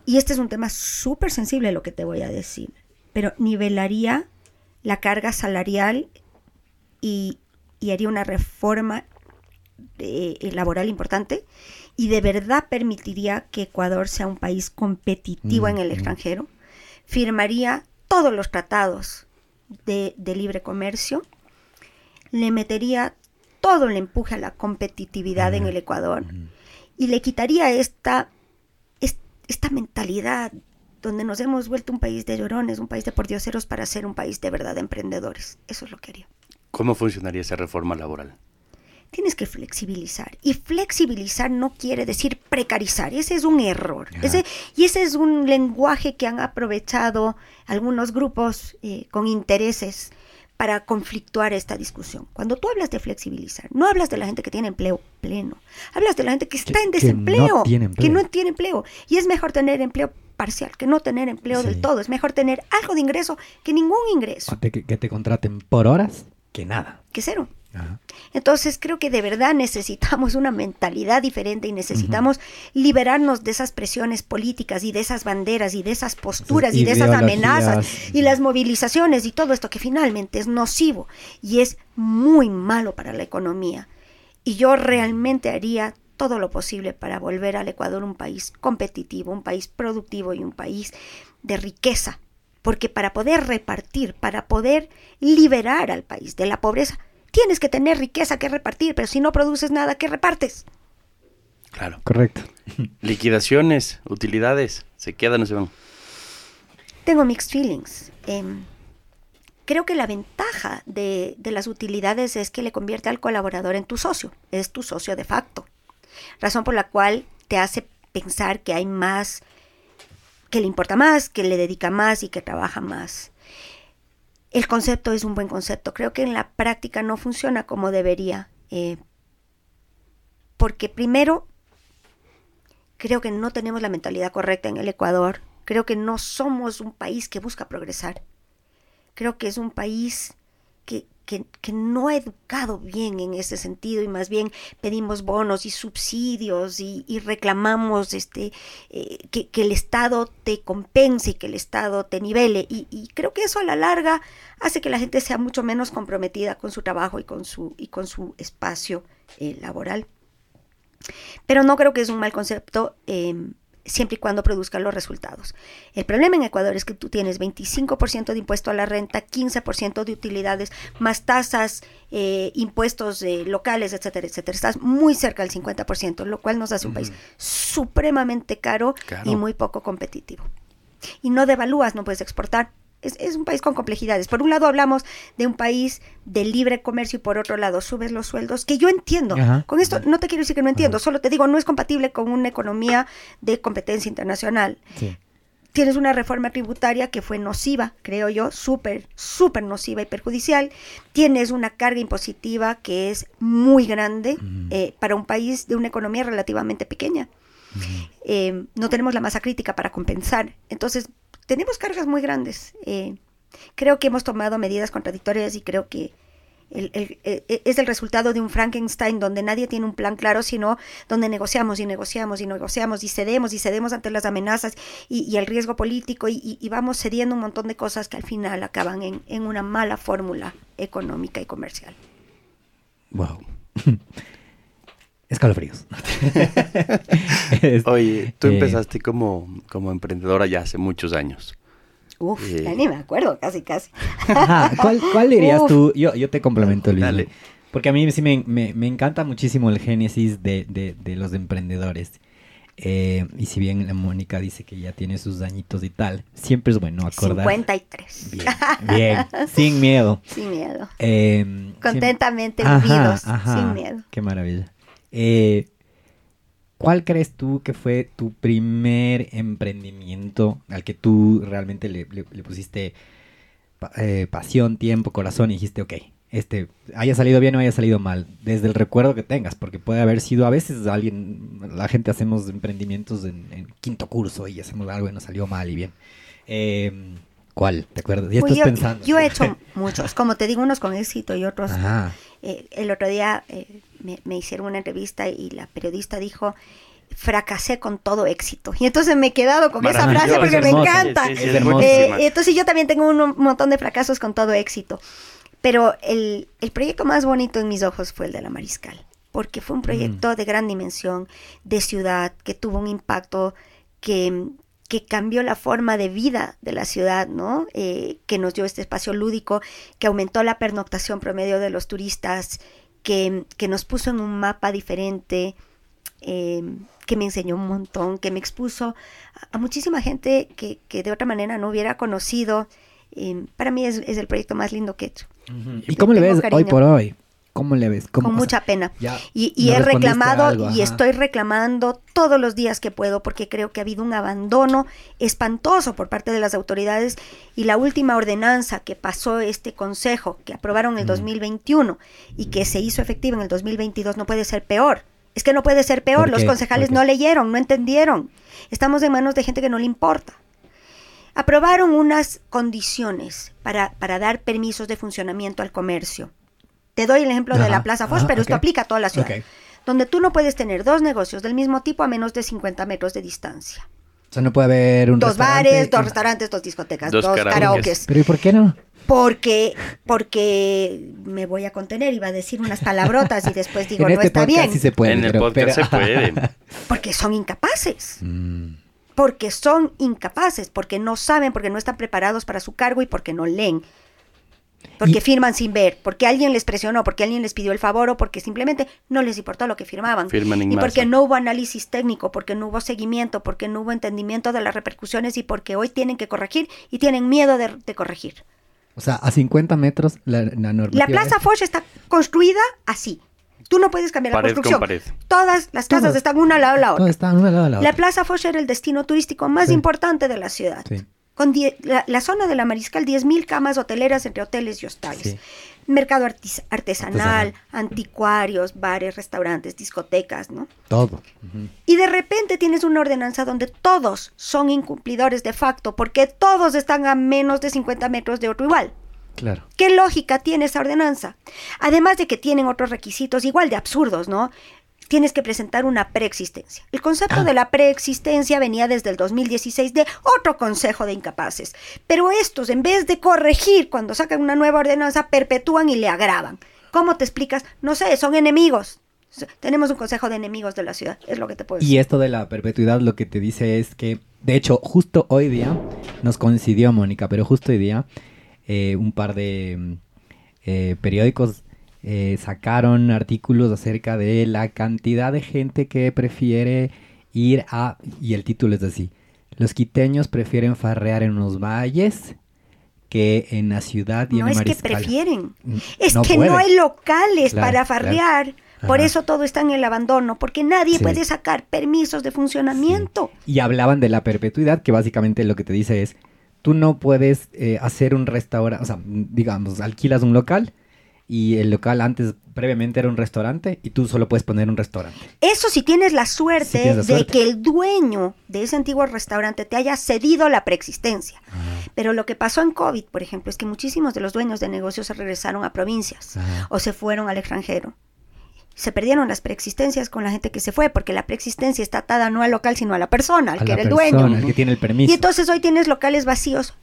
y este es un tema súper sensible lo que te voy a decir, pero nivelaría la carga salarial y, y haría una reforma eh, laboral importante y de verdad permitiría que Ecuador sea un país competitivo en el Mm, mm. extranjero, firmaría todos los tratados de, de libre comercio, le metería todo el empuje a la competitividad en el Ecuador y le quitaría esta, es- esta mentalidad donde nos hemos vuelto un país de llorones, un país de pordioseros para ser un país de verdad de emprendedores. Eso es lo que haría. ¿Cómo funcionaría esa reforma laboral? Tienes que flexibilizar. Y flexibilizar no quiere decir precarizar. Ese es un error. Ese, y ese es un lenguaje que han aprovechado algunos grupos eh, con intereses para conflictuar esta discusión. Cuando tú hablas de flexibilizar, no hablas de la gente que tiene empleo pleno. Hablas de la gente que está Que- en que no desempleo. Que no tiene empleo. Y es mejor tener empleo parcial que no tener empleo Sí. del todo. Es mejor tener algo de ingreso que ningún ingreso. O te- que, que te contraten por horas que nada. Que cero. Ajá. Entonces creo que de verdad necesitamos una mentalidad diferente y necesitamos liberarnos de esas presiones políticas y de esas banderas y de esas posturas y de esas amenazas y las movilizaciones y todo esto que finalmente es nocivo y es muy malo para la economía. Y yo realmente haría todo lo posible para volver al Ecuador un país competitivo, un país productivo y un país de riqueza. Porque para poder repartir, para poder liberar al país de la pobreza, tienes que tener riqueza que repartir, pero si no produces nada, ¿qué repartes? Claro. Correcto. Liquidaciones, utilidades, se quedan o se van. Tengo mixed feelings. Em, creo que la ventaja de, de las utilidades es que le convierte al colaborador en tu socio, es tu socio de facto. Razón por la cual te hace pensar que hay más, que le importa más, que le dedica más y que trabaja más. El concepto es un buen concepto. Creo que en la práctica no funciona como debería. eh, porque primero, creo que no tenemos la mentalidad correcta en el Ecuador. Creo que no somos un país que busca progresar. Creo que es un país que, no ha educado bien en ese sentido y más bien pedimos bonos y subsidios y, reclamamos este, eh, que, el Estado te compense y que el Estado te nivele. Y, creo que eso a la larga hace que la gente sea mucho menos comprometida con su trabajo y con su, y con su espacio eh, laboral. Pero no creo que es un mal concepto eh, siempre y cuando produzca los resultados. El problema en Ecuador es que tú tienes 25% de impuesto a la renta, 15% de utilidades, más tasas, eh, impuestos eh, locales, etcétera, etcétera. Estás muy cerca del 50%, lo cual nos hace un país supremamente caro, Caro. y muy poco competitivo. Y no devalúas, no puedes exportar. Es, es un país con complejidades. Por un lado hablamos de un país de libre comercio y por otro lado subes los sueldos, que yo entiendo. Ajá. Con esto no te quiero decir que no entiendo, solo te digo, no es compatible con una economía de competencia internacional. Sí. Tienes una reforma tributaria que fue nociva, creo yo, súper, súper nociva y perjudicial. Tienes una carga impositiva que es muy grande eh, para un país de una economía relativamente pequeña. Eh, no tenemos la masa crítica para compensar. Entonces, tenemos cargas muy grandes. Eh, creo que hemos tomado medidas contradictorias y creo que el- eh, es el resultado de un Frankenstein donde nadie tiene un plan claro, sino donde negociamos y negociamos y negociamos y cedemos y cedemos ante las amenazas y, el riesgo político y vamos cediendo un montón de cosas que al final acaban en, en una mala fórmula económica y comercial. Wow. Escalofríos. Es- Oye, tú Eh, empezaste como, como emprendedora ya hace muchos años. Uf, Eh. ya ni me acuerdo, casi, casi. ¿Cuál, cuál dirías Uf. tú? Yo, yo te complemento, Luis. Dale. Porque a mí sí me, me- me encanta muchísimo el génesis de, de- de los emprendedores. Eh, y si bien la Mónica dice que ya tiene sus dañitos y tal, siempre es bueno acordar. 53. Bien, bien, sin miedo. Sin miedo. Eh, Contentamente vividos, ajá, sin miedo. Qué maravilla. Eh, ¿Cuál crees tú que fue tu primer emprendimiento al que tú realmente le, le- le pusiste eh, pasión, tiempo, corazón y dijiste, ok, este, haya salido bien o haya salido mal, desde el recuerdo que tengas, porque puede haber sido a veces alguien, la gente hacemos emprendimientos en, en quinto curso y hacemos algo y nos salió mal y bien. Eh, ¿Cuál? ¿Te acuerdas? Ya Uy, estás yo, pensando. yo he hecho muchos, como te digo, unos con éxito y otros. Eh, el otro día eh, me, me hicieron una entrevista y la periodista dijo, fracasé con todo éxito. Y entonces me he quedado con esa frase porque es me encanta. Es es. Eh, buenísima. entonces yo también tengo un montón de fracasos con todo éxito. Pero el, el proyecto más bonito en mis ojos fue el de la Mariscal, porque fue un proyecto de gran dimensión, de ciudad, que tuvo un impacto que, que cambió la forma de vida de la ciudad, ¿no? Eh, que nos dio este espacio lúdico, que aumentó la pernoctación promedio de los turistas, que, que nos puso en un mapa diferente, eh, que me enseñó un montón, que me expuso a, a muchísima gente que, que de otra manera no hubiera conocido. Eh, para mí es, es el proyecto más lindo que he hecho. ¿Y cómo le tengo ves hoy por hoy? ¿Cómo le ves? ¿Cómo- con sea, mucha pena. Y, y no he reclamado algo, y estoy reclamando todos los días que puedo porque creo que ha habido un abandono espantoso por parte de las autoridades y la última ordenanza que pasó este consejo que aprobaron en el 2021 y que se hizo efectiva en el 2022 no puede ser peor. Es que no puede ser peor. ¿Por Los concejales no leyeron, no entendieron. Estamos en manos de gente que no le importa. Aprobaron unas condiciones para, para dar permisos de funcionamiento al comercio. Te doy el ejemplo de la Plaza Foch, ajá, pero esto aplica a toda la ciudad. Donde tú no puedes tener dos negocios del mismo tipo a menos de 50 metros de distancia. O sea, no puede haber un Dos bares, dos restaurantes, dos discotecas, Dos dos, karaokes. Pero ¿y por qué no? Porque, porque me voy a contener, iba a decir unas palabrotas y después digo, en no este está podcast bien. sí se puede. en el podcast pero- se puede. Porque son incapaces. Mm, Porque son incapaces, porque no saben, porque no están preparados para su cargo y porque no leen. Porque Y- firman sin ver, porque alguien les presionó, porque alguien les pidió el favor o porque simplemente no les importó lo que firmaban. Firman y porque no hubo análisis técnico, porque no hubo seguimiento, porque no hubo entendimiento de las repercusiones y porque hoy tienen que corregir y tienen miedo de, de corregir. O sea, a 50 metros la, la normativa. La Plaza es- Foch está construida así. Tú no puedes cambiar Pared la con construcción. Todas las casas Todas. están una al lado de la otra. está una al lado de la La otra. Plaza Foch era el destino turístico más Sí. importante de la ciudad. Sí. Con die- la, la zona de la Mariscal, 10.000 camas hoteleras entre hoteles y hostales. Sí. Mercado artis- artesanal, Artesanal. anticuarios, bares, restaurantes, discotecas, ¿no? Todo. Y de repente tienes una ordenanza donde todos son incumplidores de facto, porque todos están a menos de 50 metros de otro igual. Claro. ¿Qué lógica tiene esa ordenanza? Además de que tienen otros requisitos igual de absurdos, ¿no? Tienes que presentar una preexistencia. El concepto Ah. de la preexistencia venía desde el 2016 de otro consejo de incapaces. Pero estos, en vez de corregir cuando sacan una nueva ordenanza, perpetúan y le agravan. ¿Cómo te explicas? No sé, son enemigos. Tenemos un consejo de enemigos de la ciudad, es lo que te puedo decir. Y esto de la perpetuidad lo que te dice es que, de hecho, justo hoy día, nos coincidió Mónica, pero justo hoy día, eh, un par de mm, eh, periódicos eh, sacaron artículos acerca de la cantidad de gente que prefiere ir a, y el título es así, los quiteños prefieren farrear en los valles que en la ciudad y no en es que prefieren, Mm, es no que no hay locales Claro, para claro. farrear. Por Ajá. eso todo está en el abandono, porque nadie Sí. puede sacar permisos de funcionamiento. Y hablaban de la perpetuidad, que básicamente lo que te dice es, tú no puedes eh, hacer un restaurante, o sea, digamos, alquilas un local y el local antes previamente era un restaurante y tú solo puedes poner un restaurante. Eso si tienes la suerte Si tienes la de suerte. que el dueño de ese antiguo restaurante te haya cedido la preexistencia. Pero lo que pasó en COVID, por ejemplo, es que muchísimos de los dueños de negocios se regresaron a provincias Ajá. o se fueron al extranjero. Se perdieron las preexistencias con la gente que se fue, porque la preexistencia está atada no al local, sino a la persona, al A que era el dueño. que tiene el permiso. Y entonces hoy tienes locales vacíos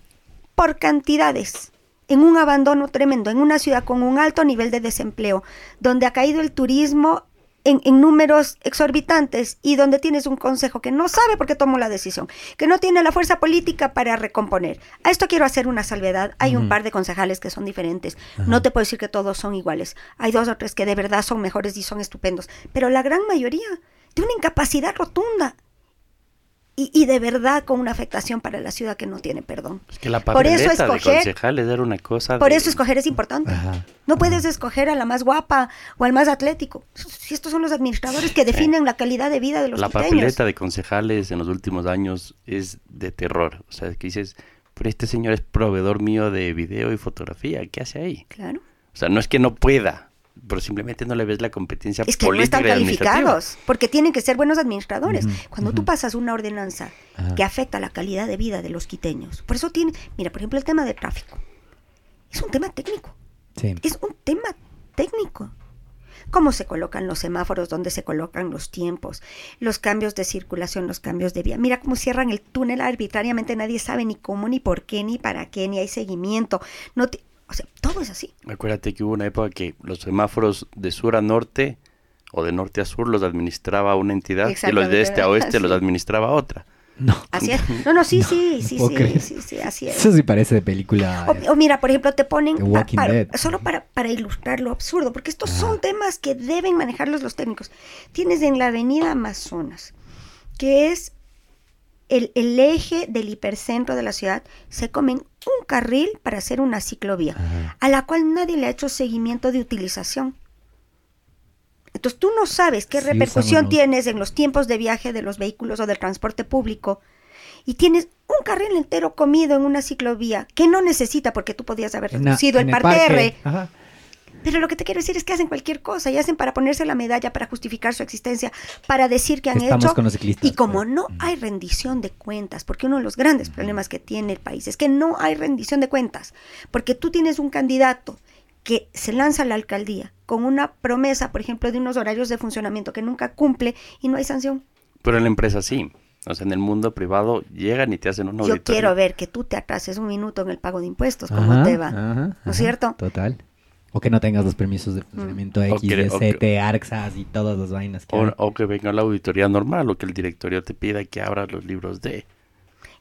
por cantidades, en un abandono tremendo, en una ciudad con un alto nivel de desempleo, donde ha caído el turismo en, en números exorbitantes y donde tienes un consejo que no sabe por qué tomó la decisión, que no tiene la fuerza política para recomponer. A esto quiero hacer una salvedad. Hay un par de concejales que son diferentes. No te puedo decir que todos son iguales. Hay dos o tres que de verdad son mejores y son estupendos. Pero la gran mayoría de una incapacidad rotunda. Y, y de verdad con una afectación para la ciudad que no tiene perdón. Es que la Por eso de escoger- concejales era una cosa Por de- eso escoger es importante. Ajá. No puedes escoger a la más guapa o al más atlético. Si estos son los administradores que definen la calidad de vida de los La quiteños. papeleta de concejales en los últimos años es de terror. O sea, que dices, pero este señor es proveedor mío de video y fotografía. ¿Qué hace ahí? Claro. O sea, no es que no pueda, pero simplemente no le ves la competencia Es que no están calificados, porque tienen que ser buenos administradores. Cuando tú pasas una ordenanza que afecta la calidad de vida de los quiteños, por eso tiene, mira, por ejemplo, el tema de tráfico. Es un tema técnico, Sí. es un tema técnico. Cómo se colocan los semáforos, dónde se colocan los tiempos, los cambios de circulación, los cambios de vía. Mira cómo cierran el túnel arbitrariamente, nadie sabe ni cómo, ni por qué, ni para qué, ni hay seguimiento. No te- o sea, todo es así. Acuérdate que hubo una época que los semáforos de sur a norte o de norte a sur los administraba una entidad y los de este a oeste sí. los administraba otra. No. Así es. No, no, sí, sí, sí, sí, sí, sí, así es. Eso sí parece de película. O, o mira, por ejemplo, te ponen The pa- Walking para- Dead. solo para, para ilustrar lo absurdo, porque estos son temas que deben manejarlos los técnicos. Tienes en la avenida Amazonas, que es el, el eje del hipercentro de la ciudad, se comen un carril para hacer una ciclovía, Ajá. a la cual nadie le ha hecho seguimiento de utilización. Entonces tú no sabes qué Sí, repercusión tienes en los tiempos de viaje de los vehículos o del transporte público y tienes un carril entero comido en una ciclovía que no necesita porque tú podías haber En reducido el parterre. parque. Ajá. Pero lo que te quiero decir es que hacen cualquier cosa y hacen para ponerse la medalla, para justificar su existencia, para decir que han Estamos hecho. con los ciclistas, y como no hay rendición de cuentas, porque uno de los grandes problemas que tiene el país es que no hay rendición de cuentas, porque tú tienes un candidato que se lanza a la alcaldía con una promesa, por ejemplo, de unos horarios de funcionamiento que nunca cumple y no hay sanción. Pero en la empresa sí. O sea, en el mundo privado llegan y te hacen un Yo auditorio. quiero ver que tú te atrases un minuto en el pago de impuestos, ¿cómo Ajá, te va? ajá, ¿No es cierto? Total. O que no tengas los permisos de funcionamiento O X, que- de o que- CT, ARCSAS y todas las vainas que O, hay. o que venga la auditoría normal o que el directorio te pida que abras los libros de...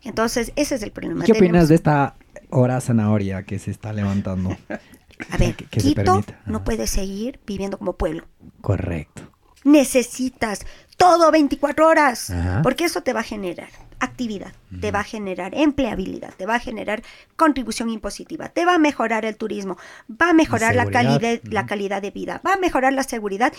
Entonces, ese es el problema. ¿Y ¿Qué Tenemos- opinas de esta hora zanahoria que se está levantando? A ver, que- que se Quito permita? no puede seguir viviendo como pueblo. Correcto. Necesitas todo 24 horas, Ajá. porque eso te va a generar actividad, te va a generar empleabilidad, te va a generar contribución impositiva, te va a mejorar el turismo, va a mejorar la, calidad, la calidad de vida, va a mejorar la seguridad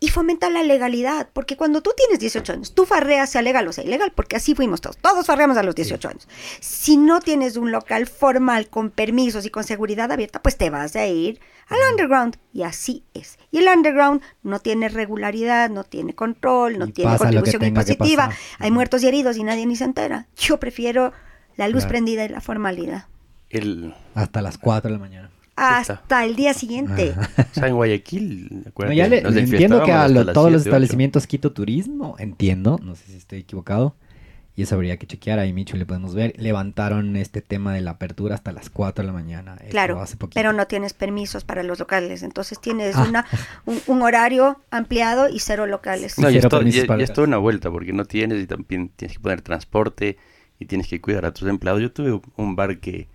y fomenta la legalidad, porque cuando tú tienes 18 años, tú farreas sea legal o sea ilegal, porque así fuimos todos, todos farreamos a los 18 años. Si no tienes un local formal con permisos y con seguridad abierta, pues te vas a ir al underground y así es. Y el underground no tiene regularidad, no tiene control, no Y tiene contribución impositiva, hay muertos y heridos y nadie ni se entera. Yo prefiero la luz Claro. prendida y la formalidad. El, Hasta las 4 de la mañana. Hasta el día siguiente. O sea, en Guayaquil, No, ya le- entiendo que a lo- todos los 7, 8. establecimientos Quito Turismo, entiendo, no sé si estoy equivocado, y eso habría que chequear, ahí Micho le podemos ver, levantaron este tema de la apertura hasta las 4 de la mañana. esto Claro, hace poquito. pero no tienes permisos para los locales, entonces tienes Ah. una, un, un horario ampliado y cero locales. No, ya Cero es, to- permisos ya- para ya es toda una vuelta porque no tienes y también tienes que poner transporte y tienes que cuidar a tus empleados. Yo tuve un bar que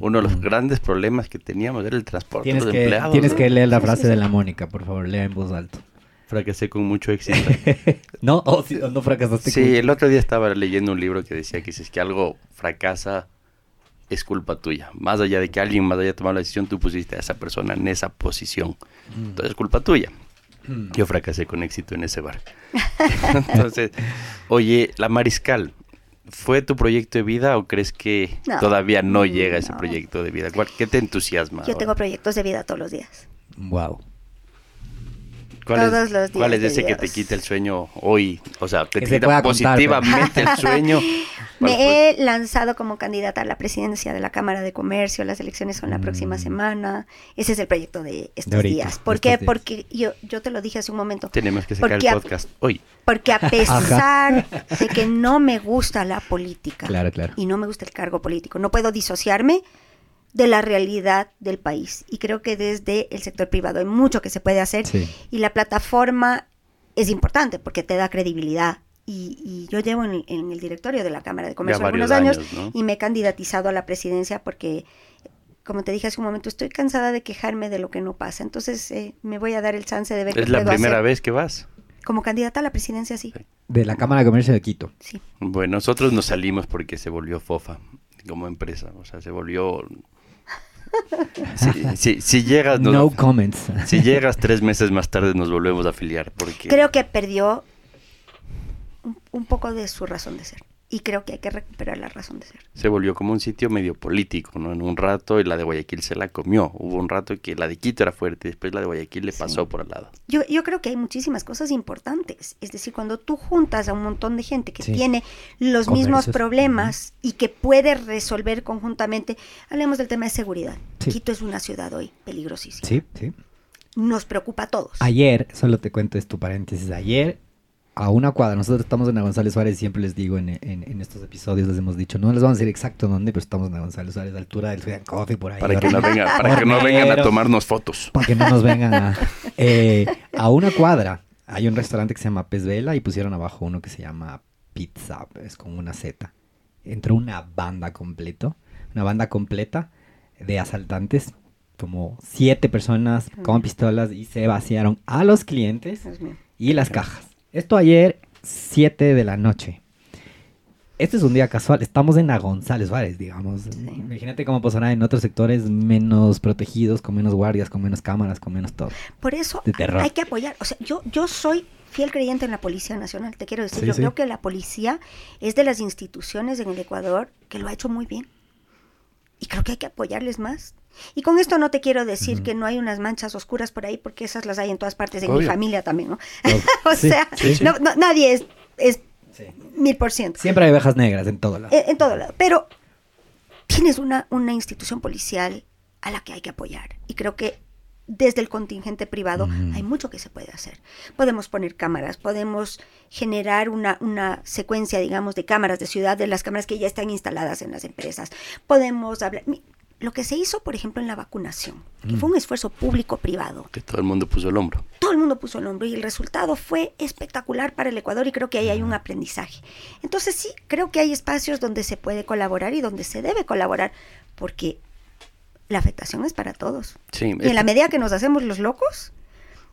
uno de los grandes problemas que teníamos era el transporte Tienes de que, empleados. tienes ¿no? que leer la frase sí. de la Mónica, por favor, lea en voz alta. Fracasé con mucho éxito. ¿No? ¿O sí- no fracasaste? sí, con- el otro día estaba leyendo un libro que decía que si es que algo fracasa es culpa tuya. Más allá de que alguien más haya tomado la decisión, tú pusiste a esa persona en esa posición. Entonces es culpa tuya. Mm. Yo fracasé con éxito en ese bar. Entonces, oye, la Mariscal, ¿fue tu proyecto de vida o crees que No. todavía no llega ese No. proyecto de vida? ¿Cuál- ¿Qué te entusiasma? Yo ahora? tengo proyectos de vida todos los días. Wow. ¿Cuál es, todos los cuál es días ese que te quita el sueño hoy? O sea, que Que te se quita contar, positivamente el sueño. Me he lanzado como candidata a la presidencia de la Cámara de Comercio. Las elecciones son la próxima Mm. semana. Ese es el proyecto de estos ahorita, días. ¿Por estos qué? días. Porque yo, yo te lo dije hace un momento. Tenemos que sacar Porque el a- podcast hoy. Porque a pesar de que no me gusta la política Claro, claro. y no me gusta el cargo político, no puedo disociarme de la realidad del país. Y creo que desde el sector privado hay mucho que se puede hacer Sí. y la plataforma es importante porque te da credibilidad. Y, y yo llevo en, en el directorio de la Cámara de Comercio algunos varios años, años, ¿no? y me he candidatizado a la presidencia porque, como te dije hace un momento, estoy cansada de quejarme de lo que no pasa. Entonces eh, me voy a dar el chance de ver qué Es la puedo primera hacer. vez que vas. Como candidata a la presidencia, sí. De la Cámara de Comercio de Quito. sí. Bueno, nosotros nos salimos porque se volvió fofa como empresa. O sea, se volvió... Si, si- si llegas... nos- No comments. Si llegas tres meses más tarde nos volvemos a afiliar porque... Creo que perdió un, un poco de su razón de ser. Y creo que hay que recuperar la razón de ser. se volvió como un sitio medio político, ¿no? En un rato y la de Guayaquil se la comió. Hubo un rato que la de Quito era fuerte y después la de Guayaquil le pasó por al lado. Yo, yo creo que hay muchísimas cosas importantes. Es decir, cuando tú juntas a un montón de gente que Sí. tiene los Comercios. mismos problemas y que puede resolver conjuntamente, hablemos del tema de seguridad. Sí. Quito es una ciudad hoy peligrosísima. Sí, sí. Nos preocupa a todos. Ayer, solo te cuento esto paréntesis, ayer a una cuadra, nosotros estamos en la González Suárez, siempre les digo en, en- en estos episodios, les hemos dicho, no les vamos a decir exacto dónde, pero estamos en la González Suárez, a la altura del Sudan Coffee, por ahí. Para que no, horrible. venga, para que no vengan a tomarnos fotos. Para que no nos vengan a... eh, a una cuadra hay un restaurante que se llama Pez Vela y pusieron abajo uno que se llama Pizza, es con una Z. Entró una banda completo, una banda completa de asaltantes, como siete personas con pistolas y se vaciaron a los clientes y las cajas. Esto ayer, 7 de la noche. Este es un día casual. Estamos en la González Suárez, digamos. Imagínate cómo pasará en otros sectores menos protegidos, con menos guardias, con menos cámaras, con menos todo. Por eso De terror. hay que apoyar. O sea, yo, yo soy fiel creyente en la Policía Nacional, te quiero decir. Sí, yo sí. creo que la policía es de las instituciones en el Ecuador que lo ha hecho muy bien. Y creo que hay que apoyarles más. Y con esto no te quiero decir que no hay unas manchas oscuras por ahí, porque esas las hay en todas partes, en mi familia también, ¿no? O Sí, sea, sí, sí. no- no- nadie es, es mil por ciento. Siempre hay ovejas negras en todo lado. En, en todo lado. Pero tienes una, una institución policial a la que hay que apoyar. Y creo que desde el contingente privado hay mucho que se puede hacer. Podemos poner cámaras, podemos generar una, una secuencia, digamos, de cámaras de ciudad, de las cámaras que ya están instaladas en las empresas. Podemos hablar... Lo que se hizo, por ejemplo, en la vacunación, que fue un esfuerzo público-privado, Que todo el mundo puso el hombro. todo el mundo puso el hombro y el resultado fue espectacular para el Ecuador y creo que ahí hay un aprendizaje. Entonces sí, creo que hay espacios donde se puede colaborar y donde se debe colaborar, porque la afectación es para todos. Sí, Y en la medida que nos hacemos los locos,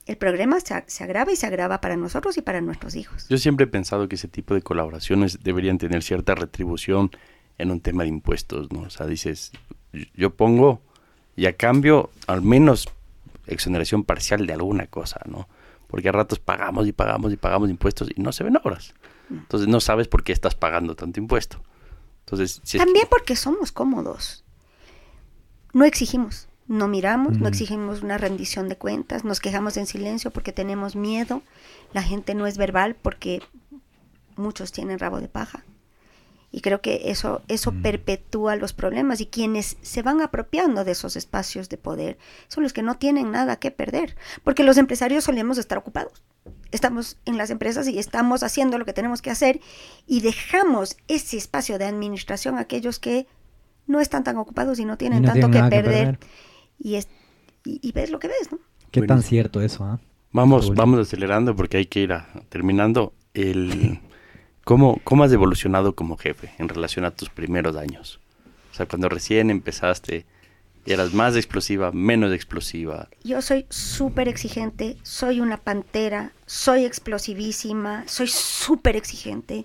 el problema se agrava y se agrava para nosotros y para nuestros hijos. Yo siempre he pensado que ese tipo de colaboraciones deberían tener cierta retribución en un tema de impuestos, ¿no? O sea, dices, yo pongo y a cambio al menos exoneración parcial de alguna cosa, ¿no? Porque a ratos pagamos y pagamos y pagamos impuestos y no se ven obras. Entonces no sabes por qué estás pagando tanto impuesto. Entonces, si es que- También porque somos cómodos. No exigimos, no miramos, no exigimos una rendición de cuentas, nos quejamos en silencio porque tenemos miedo, la gente no es verbal porque muchos tienen rabo de paja. Y creo que eso, eso perpetúa los problemas y quienes se van apropiando de esos espacios de poder son los que no tienen nada que perder, porque los empresarios solemos estar ocupados. Estamos en las empresas y estamos haciendo lo que tenemos que hacer y dejamos ese espacio de administración a aquellos que no están tan ocupados y no tienen Y no tanto tienen que perder. Y, es, y, y ves lo que ves, ¿no? Qué tan cierto eso, ¿ah? Vamos, vamos acelerando porque hay que ir a- terminando. El, ¿cómo, ¿Cómo has evolucionado como jefe en relación a tus primeros años? O sea, cuando recién empezaste, eras más explosiva, menos explosiva. Yo soy súper exigente, soy una pantera, soy explosivísima, soy súper exigente.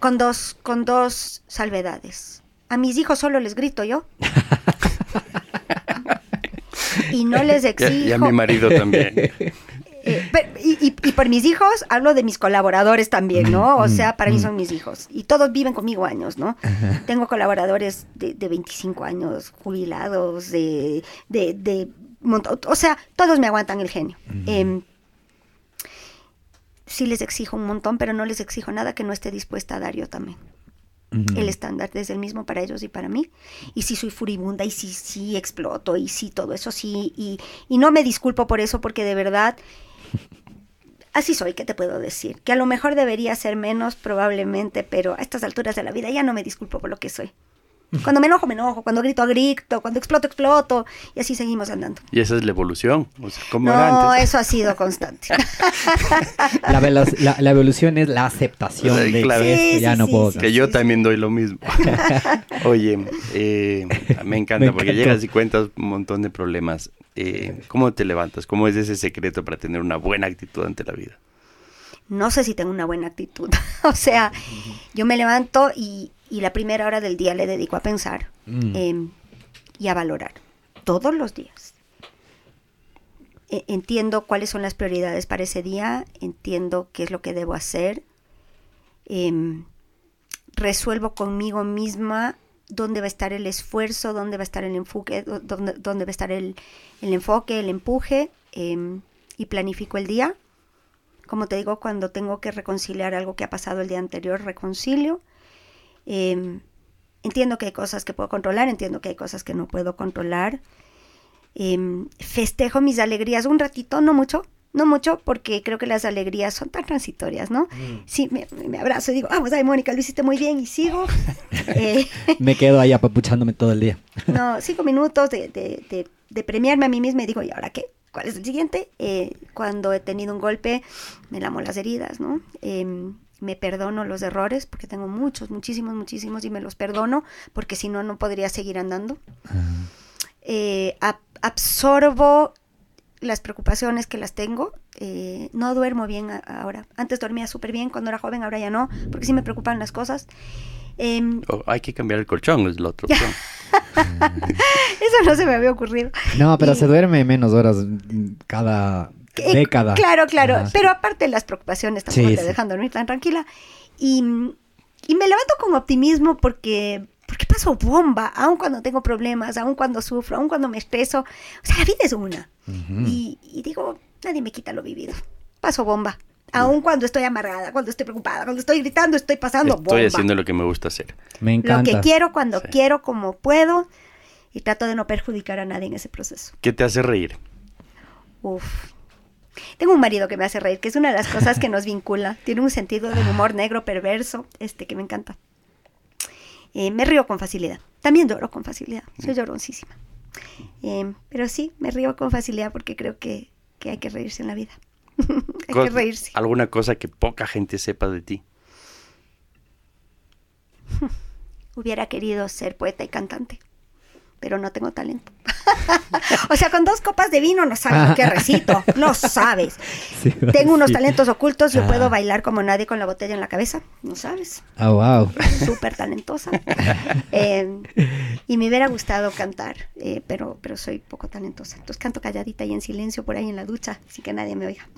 Con dos, con dos salvedades. A mis hijos solo les grito yo. y no les exijo. y a mi marido también. Pero- y, y- y por mis hijos hablo de mis colaboradores también, ¿no? O Mm, sea, para mí mm. son mis hijos. Y todos viven conmigo años, ¿no? Tengo colaboradores de, de 25 años, jubilados, de, de, de O sea, todos me aguantan el genio. Em, sí les exijo un montón, pero no les exijo nada que no esté dispuesta a dar yo también. El estándar es el mismo para ellos y para mí. Y si soy furibunda y si sí exploto y sí todo eso sí. Y, y no me disculpo por eso porque de verdad así soy, ¿qué te puedo decir? Que a lo mejor debería ser menos probablemente, pero a estas alturas de la vida ya no me disculpo por lo que soy. Cuando me enojo, me enojo. Cuando grito, grito. Cuando exploto, exploto. Y así seguimos andando. Y esa es la evolución. O sea, como era No, antes. eso ha sido constante. La, la- la evolución es la aceptación Sí, de claro. que Sí, ya sí, no puedo. sí. Que yo también doy lo mismo. Oye, eh, me encanta Me porque encantó. llegas y cuentas un montón de problemas. Eh, ¿Cómo te levantas? ¿Cómo es ese secreto para tener una buena actitud ante la vida? no sé si tengo una buena actitud. o sea, yo me levanto y, y la primera hora del día le dedico a pensar Mm. em, y a valorar. Todos los días. E- entiendo cuáles son las prioridades para ese día, entiendo qué es lo que debo hacer, em, resuelvo conmigo misma dónde va a estar el esfuerzo, dónde va a estar el enfoque, dó- dónde, dónde va a estar el, el enfoque, el empuje, em, y planifico el día. Como te digo, cuando tengo que reconciliar algo que ha pasado el día anterior, reconcilio. Em, entiendo que hay cosas que puedo controlar, entiendo que hay cosas que no puedo controlar. Em, festejo mis alegrías un ratito, no mucho, no mucho, porque creo que las alegrías son tan transitorias, ¿no? Sí, me, me abrazo y digo, vamos, ay, Mónica, lo hiciste muy bien y sigo. Eh, Me quedo ahí apapuchándome todo el día. no, cinco minutos de, de- de- de premiarme a mí misma y digo, ¿y ahora qué? ¿Cuál es el siguiente? Eh, cuando he tenido un golpe, me lamo las heridas, ¿no? Em, me perdono los errores, porque tengo muchos, muchísimos, muchísimos, y me los perdono, porque si no, no podría seguir andando. Eh, ab- absorbo las preocupaciones que las tengo. eh, no duermo bien a- ahora. Antes dormía súper bien, cuando era joven, ahora ya no, porque sí me preocupan las cosas. Em, hay que cambiar el colchón, es la otra opción. eso no se me había ocurrido. No, pero Y- se duerme menos horas cada Eh, década. Claro, claro. Ajá. Pero aparte de las preocupaciones, tampoco Sí, te sí. dejan dormir tan tranquila. Y, y me levanto con optimismo porque, porque paso bomba, aun cuando tengo problemas, aun cuando sufro, aun cuando me estreso. O sea, la vida es una. Y, y digo, nadie me quita lo vivido. Paso bomba. Aun cuando estoy amargada, cuando estoy preocupada, cuando estoy gritando, estoy pasando Estoy bomba. haciendo lo que me gusta hacer. Me lo encanta. que quiero, cuando Sí. quiero, como puedo. Y trato de no perjudicar a nadie en ese proceso. ¿Qué te hace reír? Uf. Tengo un marido que me hace reír, que es una de las cosas que nos vincula. Tiene un sentido del humor negro perverso, este, que me encanta. Eh, me río con facilidad. También lloro con facilidad. Soy lloroncísima. Eh, pero sí, me río con facilidad porque creo que, que hay que reírse en la vida. hay que reírse. ¿Alguna cosa que poca gente sepa de ti? Hubiera querido ser poeta y cantante, pero no tengo talento. o sea, con dos copas de vino no sabes lo que recito, no sabes. Sí, Tengo unos talentos ocultos, yo Ah. puedo bailar como nadie con la botella en la cabeza, no sabes. Ah, wow. Súper talentosa. Eh, y me hubiera gustado cantar, eh, pero, pero soy poco talentosa. Entonces canto calladita y en silencio por ahí en la ducha, así que nadie me oiga.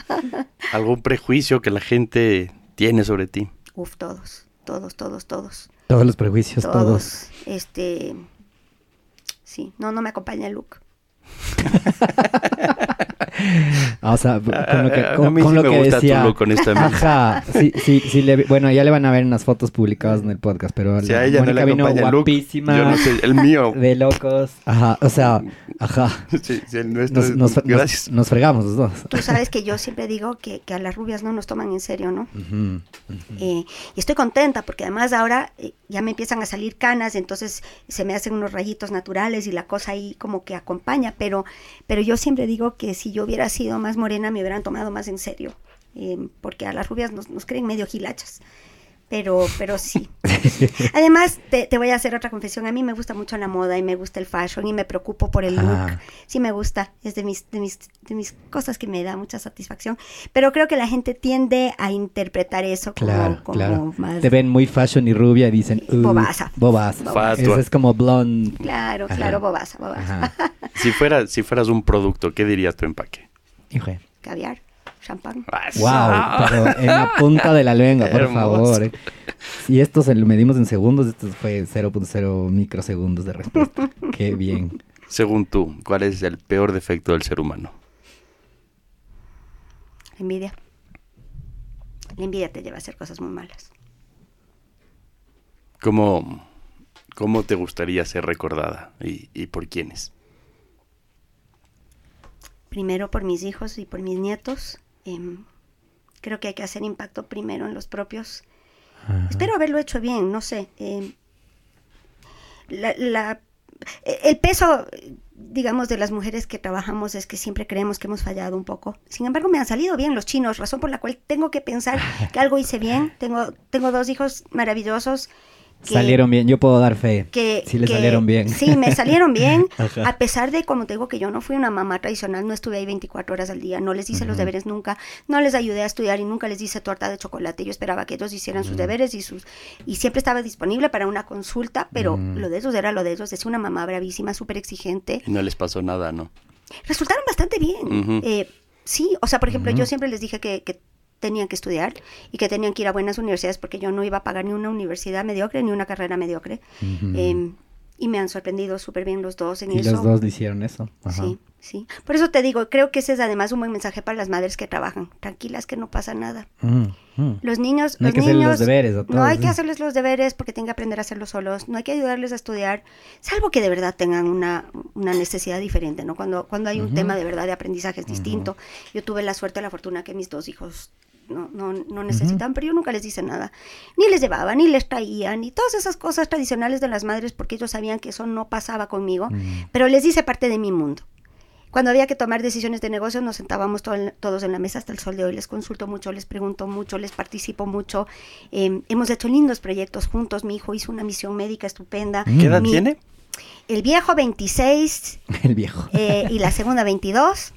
¿Algún prejuicio que la gente tiene sobre ti? Uf, todos, todos, todos, todos. Todos los prejuicios, todos. todos. Este. Sí, no, no me acompaña. Ah, o sea, con lo que, A- a con, mí con sí lo me que gusta tu decía. honestamente. Ajá, sí, sí, sí, le- bueno, ya le van a ver unas fotos publicadas en el podcast, pero Si la- a ella no Mónica le vino acompaña el look, guapísima, yo no sé, el mío. de locos, ajá, o sea, ajá, Sí, sí, el nuestro. nos, gracias. nos fregamos los dos. Tú sabes que yo siempre digo que, que a las rubias no nos toman en serio, ¿no? Eh, y estoy contenta porque además ahora eh, ya me empiezan a salir canas, entonces se me hacen unos rayitos naturales y la cosa ahí como que acompaña, pero, pero yo siempre digo que si yo hubiera sido más morena me hubieran tomado más en serio, eh, porque a las rubias nos, nos creen medio gilachas. Pero, pero sí. Además, te, te voy a hacer otra confesión. A mí me gusta mucho la moda y me gusta el fashion y me preocupo por el look. Ah. Sí me gusta. Es de mis, de mis, de mis cosas que me da mucha satisfacción. Pero creo que la gente tiende a interpretar eso como, Claro, como claro. más... Te ven muy fashion y rubia y dicen, uh, Bobaza. Bobaza. Eso es como blonde. Claro, Ajá. claro, bobaza, bobaza. Si, fuera, si fueras un producto, ¿qué dirías tu empaque? Hijo. Caviar, champán. Wow, pero en la punta de la lengua, por Hermoso. favor. eh. Si esto se lo medimos en segundos, esto fue 0.0 microsegundos de respuesta. Qué bien. Según tú, ¿cuál es el peor defecto del ser humano? La envidia. La envidia te lleva a hacer cosas muy malas. ¿Cómo, cómo te gustaría ser recordada y, y por quiénes? Primero por mis hijos y por mis nietos. Em, creo que hay que hacer impacto primero en los propios. Ajá. Espero haberlo hecho bien, no sé. em, la- la- el peso, digamos, de las mujeres que trabajamos es que siempre creemos que hemos fallado un poco. Sin embargo, me han salido bien los chinos, razón por la cual tengo que pensar que algo hice bien. Tengo, tengo dos hijos maravillosos. Que- Salieron bien, yo puedo dar fe. que, sí le que- salieron bien. Sí, me salieron bien, Ajá. a pesar de, como te digo, que yo no fui una mamá tradicional, no estuve ahí 24 horas al día, no les hice los deberes nunca, no les ayudé a estudiar y nunca les hice torta de chocolate. Yo esperaba que ellos hicieran sus deberes y sus y siempre estaba disponible para una consulta, pero lo de ellos era lo de ellos. Es una mamá bravísima, súper exigente. Y no les pasó nada, ¿no? Resultaron bastante bien. Eh, sí, o sea, por ejemplo, yo siempre les dije que, que tenían que estudiar y que tenían que ir a buenas universidades porque yo no iba a pagar ni una universidad mediocre ni una carrera mediocre. Eh, y me han sorprendido súper bien los dos en Y eso. los dos hicieron eso. Ajá. Sí, sí. Por eso te digo, creo que ese es además un buen mensaje para las madres que trabajan. Tranquilas que no pasa nada. Mm, mm. Los niños, No hay los que hacerles niños, los deberes a no hay que ¿sí? hacerles los deberes porque tienen que aprender a hacerlos solos. No hay que ayudarles a estudiar, salvo que de verdad tengan una, una necesidad diferente, ¿no? Cuando, cuando hay un tema de verdad de aprendizaje es distinto. Yo tuve la suerte, la fortuna que mis dos hijos no, no, no necesitaban, pero yo nunca les hice nada. Ni les llevaba, ni les traía, ni todas esas cosas tradicionales de las madres porque ellos sabían que eso no pasaba conmigo, pero les hice parte de mi mundo. Cuando había que tomar decisiones de negocio, nos sentábamos to- todos en la mesa hasta el sol de hoy. Les consulto mucho, les pregunto mucho, les participo mucho. Eh, hemos hecho lindos proyectos juntos. Mi hijo hizo una misión médica estupenda. ¿Qué edad Mi- tiene? El viejo 26 El viejo. eh, y la segunda 22.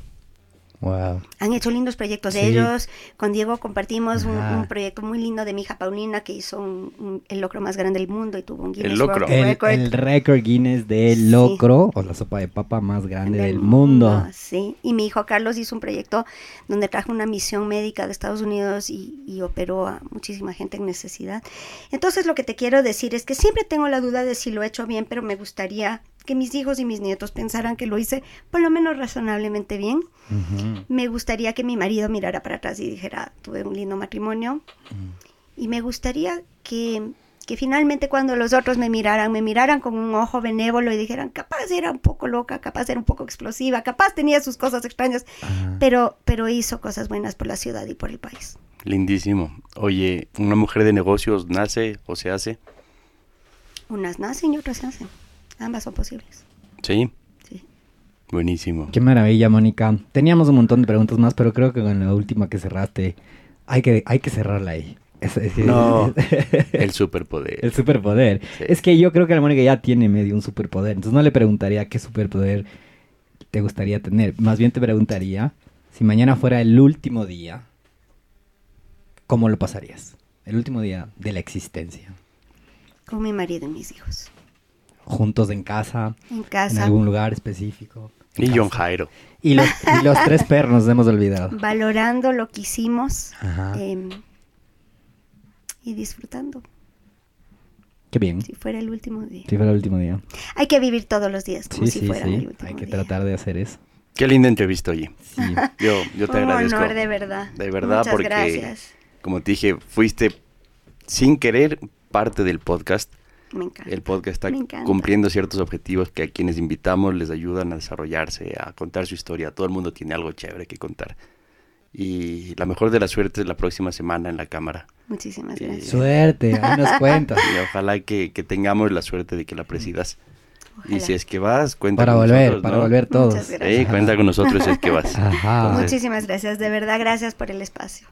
Wow. Han hecho lindos proyectos de Sí. ellos. Con Diego compartimos un, proyecto muy lindo de mi hija Paulina que hizo un- un- el locro más grande del mundo y tuvo un Guinness locro. World El, Record. el récord Guinness del Sí. locro o la sopa de papa más grande del mundo. Sí, y mi hijo Carlos hizo un proyecto donde trajo una misión médica de Estados Unidos y, y operó a muchísima gente en necesidad. Entonces lo que te quiero decir es que siempre tengo la duda de si lo he hecho bien, pero me gustaría que mis hijos y mis nietos pensaran que lo hice por lo menos razonablemente bien. Me gustaría que mi marido mirara para atrás y dijera, tuve un lindo matrimonio. Y me gustaría que, que finalmente cuando los otros me miraran, me miraran con un ojo benévolo y dijeran, capaz era un poco loca, capaz era un poco explosiva, capaz tenía sus cosas extrañas, pero, pero hizo cosas buenas por la ciudad y por el país. Lindísimo. Oye, ¿una mujer de negocios nace o se hace? Unas nacen y otras se hacen. Ambas son posibles. Sí. Sí. Buenísimo. Qué maravilla, Mónica. Teníamos un montón de preguntas más, pero creo que con la última que cerraste, hay que, hay que cerrarla ahí. Es- es- No, el superpoder. El superpoder. Sí. Es que yo creo que la Mónica ya tiene medio un superpoder. Entonces no le preguntaría qué superpoder te gustaría tener. Más bien te preguntaría si mañana fuera el último día, ¿cómo lo pasarías? El último día de la existencia. Con mi marido y mis hijos. Juntos en casa, En en casa, algún lugar específico. en Y John casa. Jairo. Y los, y los tres perros nos hemos olvidado. valorando lo que hicimos Ajá. em, y disfrutando, Qué bien. si fuera el último día. Si fuera el último día. Hay que vivir todos los días como Sí, si sí, fueran el sí. último Hay que día. tratar de hacer eso. Qué linda entrevista, oye. Sí. Yo, yo te Un agradezco. honor, de verdad. De verdad, Muchas porque, gracias. como te dije, fuiste sin querer parte del podcast. Me encanta. El podcast está cumpliendo ciertos objetivos que a quienes invitamos les ayudan a desarrollarse, a contar su historia. Todo el mundo tiene algo chévere que contar. Y la mejor de las suertes la próxima semana en la cámara. Muchísimas Eh, gracias. Suerte, ahí nos cuentas. Y ojalá que, que tengamos la suerte de que la presidas. Y Ojalá. si es que vas, cuenta Para con volver, nosotros, para ¿no? volver todos. Muchas gracias. Sí, cuenta con nosotros si es que vas. Ajá. Entonces, Muchísimas gracias, de verdad, gracias por el espacio.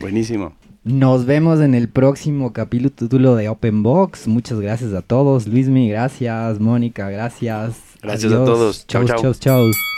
buenísimo. Nos vemos en el próximo capítulo de Open Box. Muchas gracias a todos. Luismi, gracias. Mónica, gracias. Gracias a todos. Chau, Chau, chau. chau, chau.